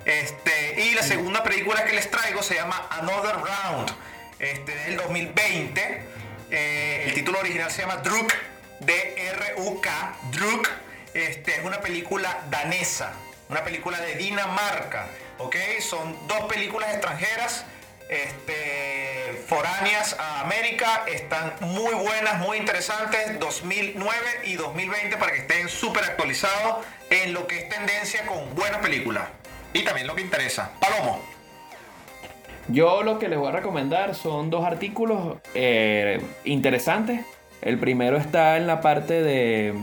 Este, y la segunda película que les traigo se llama Another Round, este, del 2020. Eh, el título original se llama Druk, D-R-U-K, Druk. Este, es una película danesa, una película de Dinamarca, ¿ok? Son dos películas extranjeras, este, foráneas a América, están muy buenas, muy interesantes, 2009 y 2020 para que estén súper actualizados en lo que es tendencia con buenas películas. Y también lo que interesa. Palomo. Yo lo que les voy a recomendar son dos artículos eh, interesantes. El primero está en la parte de,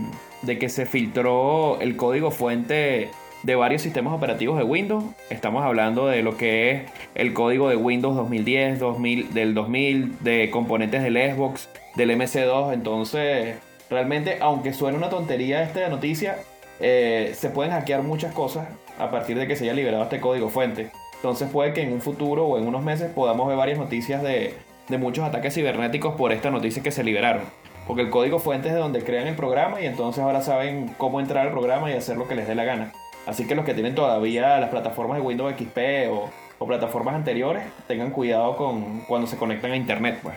que se filtró el código fuente de varios sistemas operativos de Windows. Estamos hablando de lo que es el código de Windows 2010, 2000, del 2000, de componentes del Xbox, del MC2. Entonces, realmente, aunque suene una tontería esta noticia, eh, se pueden hackear muchas cosas a partir de que se haya liberado este código fuente. Entonces puede que en un futuro o en unos meses podamos ver varias noticias de, muchos ataques cibernéticos por esta noticia que se liberaron. Porque el código fuente es de donde crean el programa y entonces ahora saben cómo entrar al programa y hacer lo que les dé la gana. Así que los que tienen todavía las plataformas de Windows XP o, plataformas anteriores, tengan cuidado con cuando se conectan a internet, pues.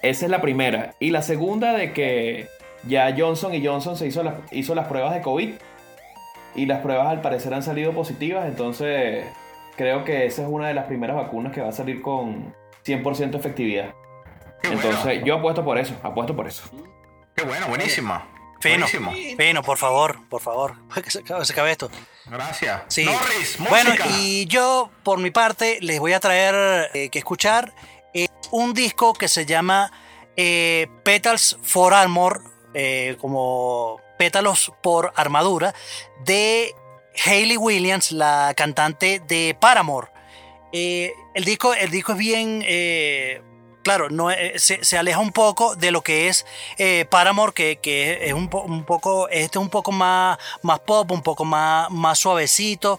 Esa es la primera. Y la segunda de que ya Johnson y Johnson se hizo, hizo las pruebas de COVID y las pruebas al parecer han salido positivas, entonces creo que esa es una de las primeras vacunas que va a salir con 100% efectividad. Qué bueno. Entonces yo apuesto por eso, apuesto por eso. Qué bueno, buenísima. Fino. Buenísimo. Fino, por favor, por favor. Que se acabe, se acabe esto. Gracias. Sí. Norris, música. Bueno, y yo, por mi parte, les voy a traer eh, que escuchar eh, un disco que se llama eh, Petals for Armor, eh, como pétalos por armadura, de Hayley Williams, la cantante de Paramore. Eh, el, disco, el disco es bien. eh, claro, no, eh, se, aleja un poco de lo que es Paramore, que, que es un, po- un poco. Este es un poco más, más pop, un poco más, más suavecito,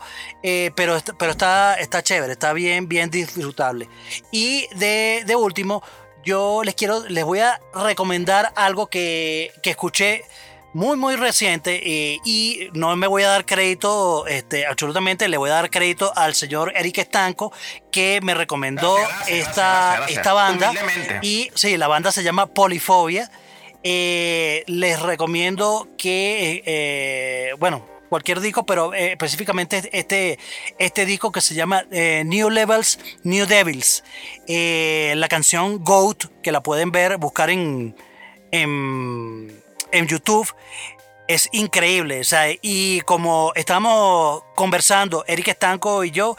pero, pero está, está chévere, está bien, bien disfrutable. Y de, de último, yo les quiero, les voy a recomendar algo que, que escuché muy muy reciente eh, y no me voy a dar crédito este, absolutamente le voy a dar crédito al señor Eric Estanco que me recomendó Gracias, gracias, esta, gracias, esta banda. Y sí la banda se llama Polifobia. Eh, les recomiendo que eh, bueno cualquier disco pero eh, específicamente este este disco que se llama eh, New Levels New Devils. Eh, la canción Goat que la pueden ver buscar en en, en YouTube es increíble. y como estamos conversando, Eric Estanco y yo,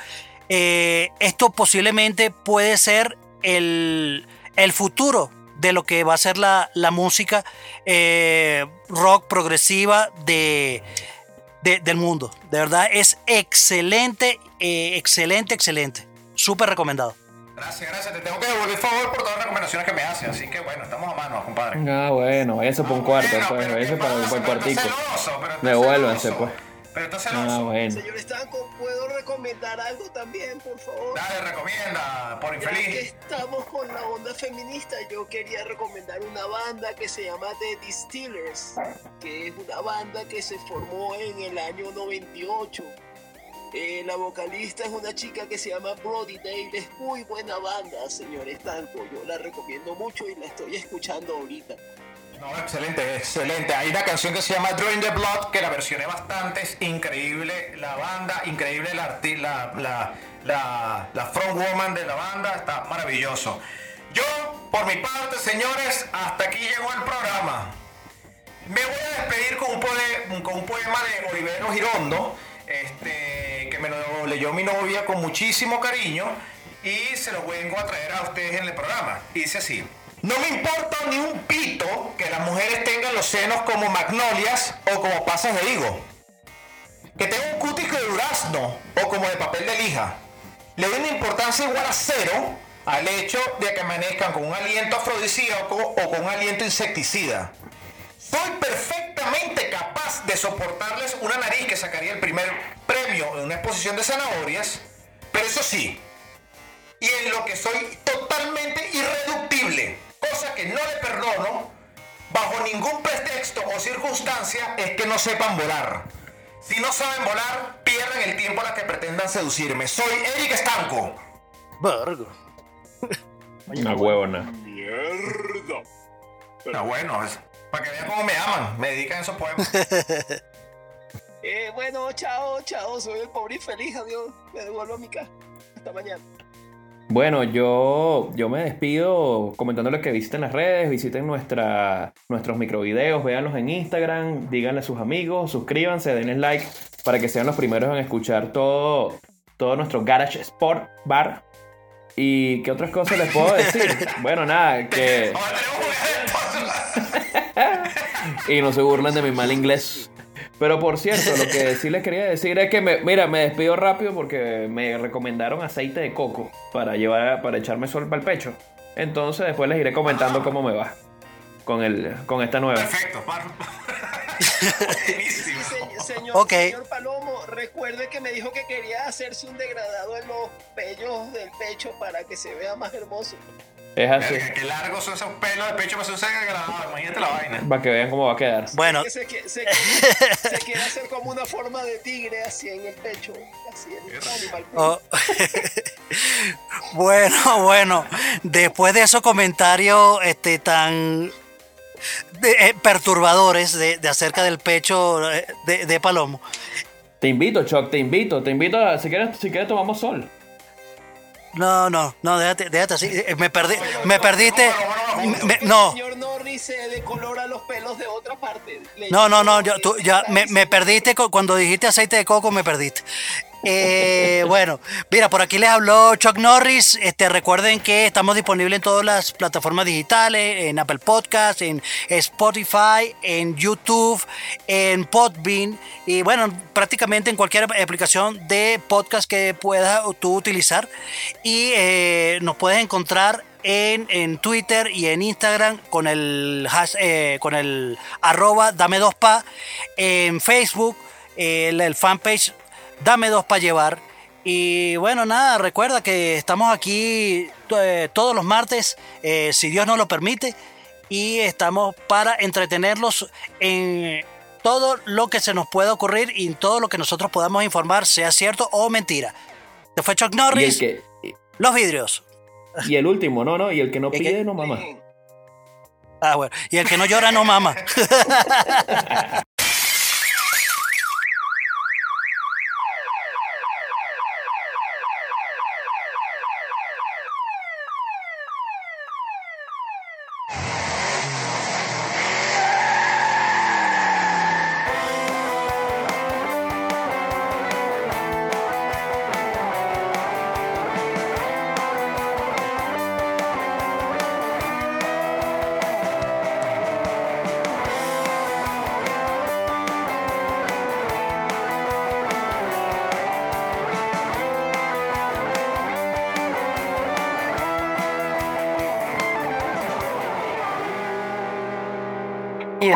eh, esto posiblemente puede ser el, el futuro de lo que va a ser la, la música eh, rock progresiva de, de- del mundo. De verdad, es excelente, eh, excelente, excelente. Súper recomendado. Gracias, gracias. Te tengo que devolver favor por todas las recomendaciones que me haces. Así que bueno, estamos a mano, compadre. Ah, bueno, váyase por un cuarto, Bueno, pues, ¿qué para, para el cuartico. Devuélvanse, pues. Pero está Ah, celoso. bueno. Señor Estanco, ¿puedo recomendar algo también, por favor? Dale, recomienda, por Ya que infeliz. estamos con la onda feminista, yo quería recomendar una banda que se llama The Distillers, que es una banda que se formó en el año 98. Eh, la vocalista es una chica que se llama Brody Dale, es muy buena banda, señor Estanco, yo la recomiendo mucho y la estoy escuchando ahorita. No, excelente, excelente. Hay una canción que se llama Drawing the Blood, que la versioné bastante, es increíble la banda, increíble la, la, la, la, frontwoman de la banda, está maravilloso. Yo, por mi parte, señores, hasta aquí llegó el programa. Me voy a despedir con un poema de Olivero Girondo, este, que me lo leyó mi novia con muchísimo cariño y se lo vengo a traer a ustedes en el programa. Dice así. No me importa ni un pito que las mujeres tengan los senos como magnolias o como pasas de higo. Que tenga un cutis de durazno o como de papel de lija. Le doy una importancia igual a cero al hecho de que amanezcan con un aliento afrodisíaco o con un aliento insecticida. Soy capaz de soportarles una nariz que sacaría el primer premio en una exposición de zanahorias, pero eso sí, y en lo que soy totalmente irreductible, cosa que no le perdono bajo ningún pretexto o circunstancia es que no sepan volar. Si no saben volar, pierden el tiempo a la que pretendan seducirme. Soy Eric Estanco. Vergo. Una huevona. No, bueno, es para que vean cómo me aman, me dedican esos poemas. Eh, bueno, chao, chao, soy el pobre infeliz, adiós, me devuelvo a mi casa. Hasta mañana. Bueno, yo, yo me despido comentándoles que visiten las redes, visiten nuestra, nuestros microvideos, véanlos en Instagram, díganle a sus amigos, suscríbanse, denle like para que sean los primeros en escuchar todo, todo nuestro Garage Sport Bar. ¿Y qué otras cosas les puedo decir? Bueno, nada, que... Y no se burlen de mi mal inglés. Pero por cierto, lo que sí les quería decir es que, me, mira, me despido rápido porque me recomendaron aceite de coco para llevar, para echarme sol para el pecho. Entonces después les iré comentando cómo me va con, el, con esta nueva. Perfecto, Buenísimo. Se- señor, Ok. señor Palomo, recuerde que me dijo que quería hacerse un degradado en los pellos del pecho para que se vea más hermoso. Es así. Qué largos son esos pelos de pecho para ser degradado. Imagínate la vaina. Para que vean cómo va a quedar. Bueno, Que se, se quiere, se quiere hacer como una forma de tigre así en el pecho. Así el animal. Oh. bueno, bueno, después de esos comentarios este, tan de- eh, perturbadores de, de acerca del pecho eh, de, de Palomo, Te invito, Choc, te invito, te invito a. Si quieres, si quieres tomamos sol. No, no, no, déjate, déjate así, eh, me perdí, me perdiste, me- no, El señor Norris se decolora los pelos de otra parte. No, no, no, yo- tú ya me, me perdiste cu- cuando dijiste aceite de coco, me perdiste. Eh, bueno, mira, por aquí les habló Chuck Norris. Este, recuerden que estamos disponibles en todas las plataformas digitales, en Apple Podcast, en Spotify, en YouTube, en Podbean y bueno, prácticamente en cualquier aplicación de podcast que puedas tú utilizar. Y eh, nos puedes encontrar en, Twitter y en Instagram con el, eh, con el arroba dame dos pa, en Facebook, el fanpage dame dos pa llevar. Y bueno, nada, recuerda que estamos aquí eh, todos los martes, eh, si Dios nos lo permite, y estamos para entretenerlos en todo lo que se nos pueda ocurrir y en todo lo que nosotros podamos informar, sea cierto o mentira. Se fue Chuck Y el Norris, que. los vidrios. Y el último, no, no. Y el que no ¿Y pide, no mama. Ah, bueno. Y el que no llora no mama.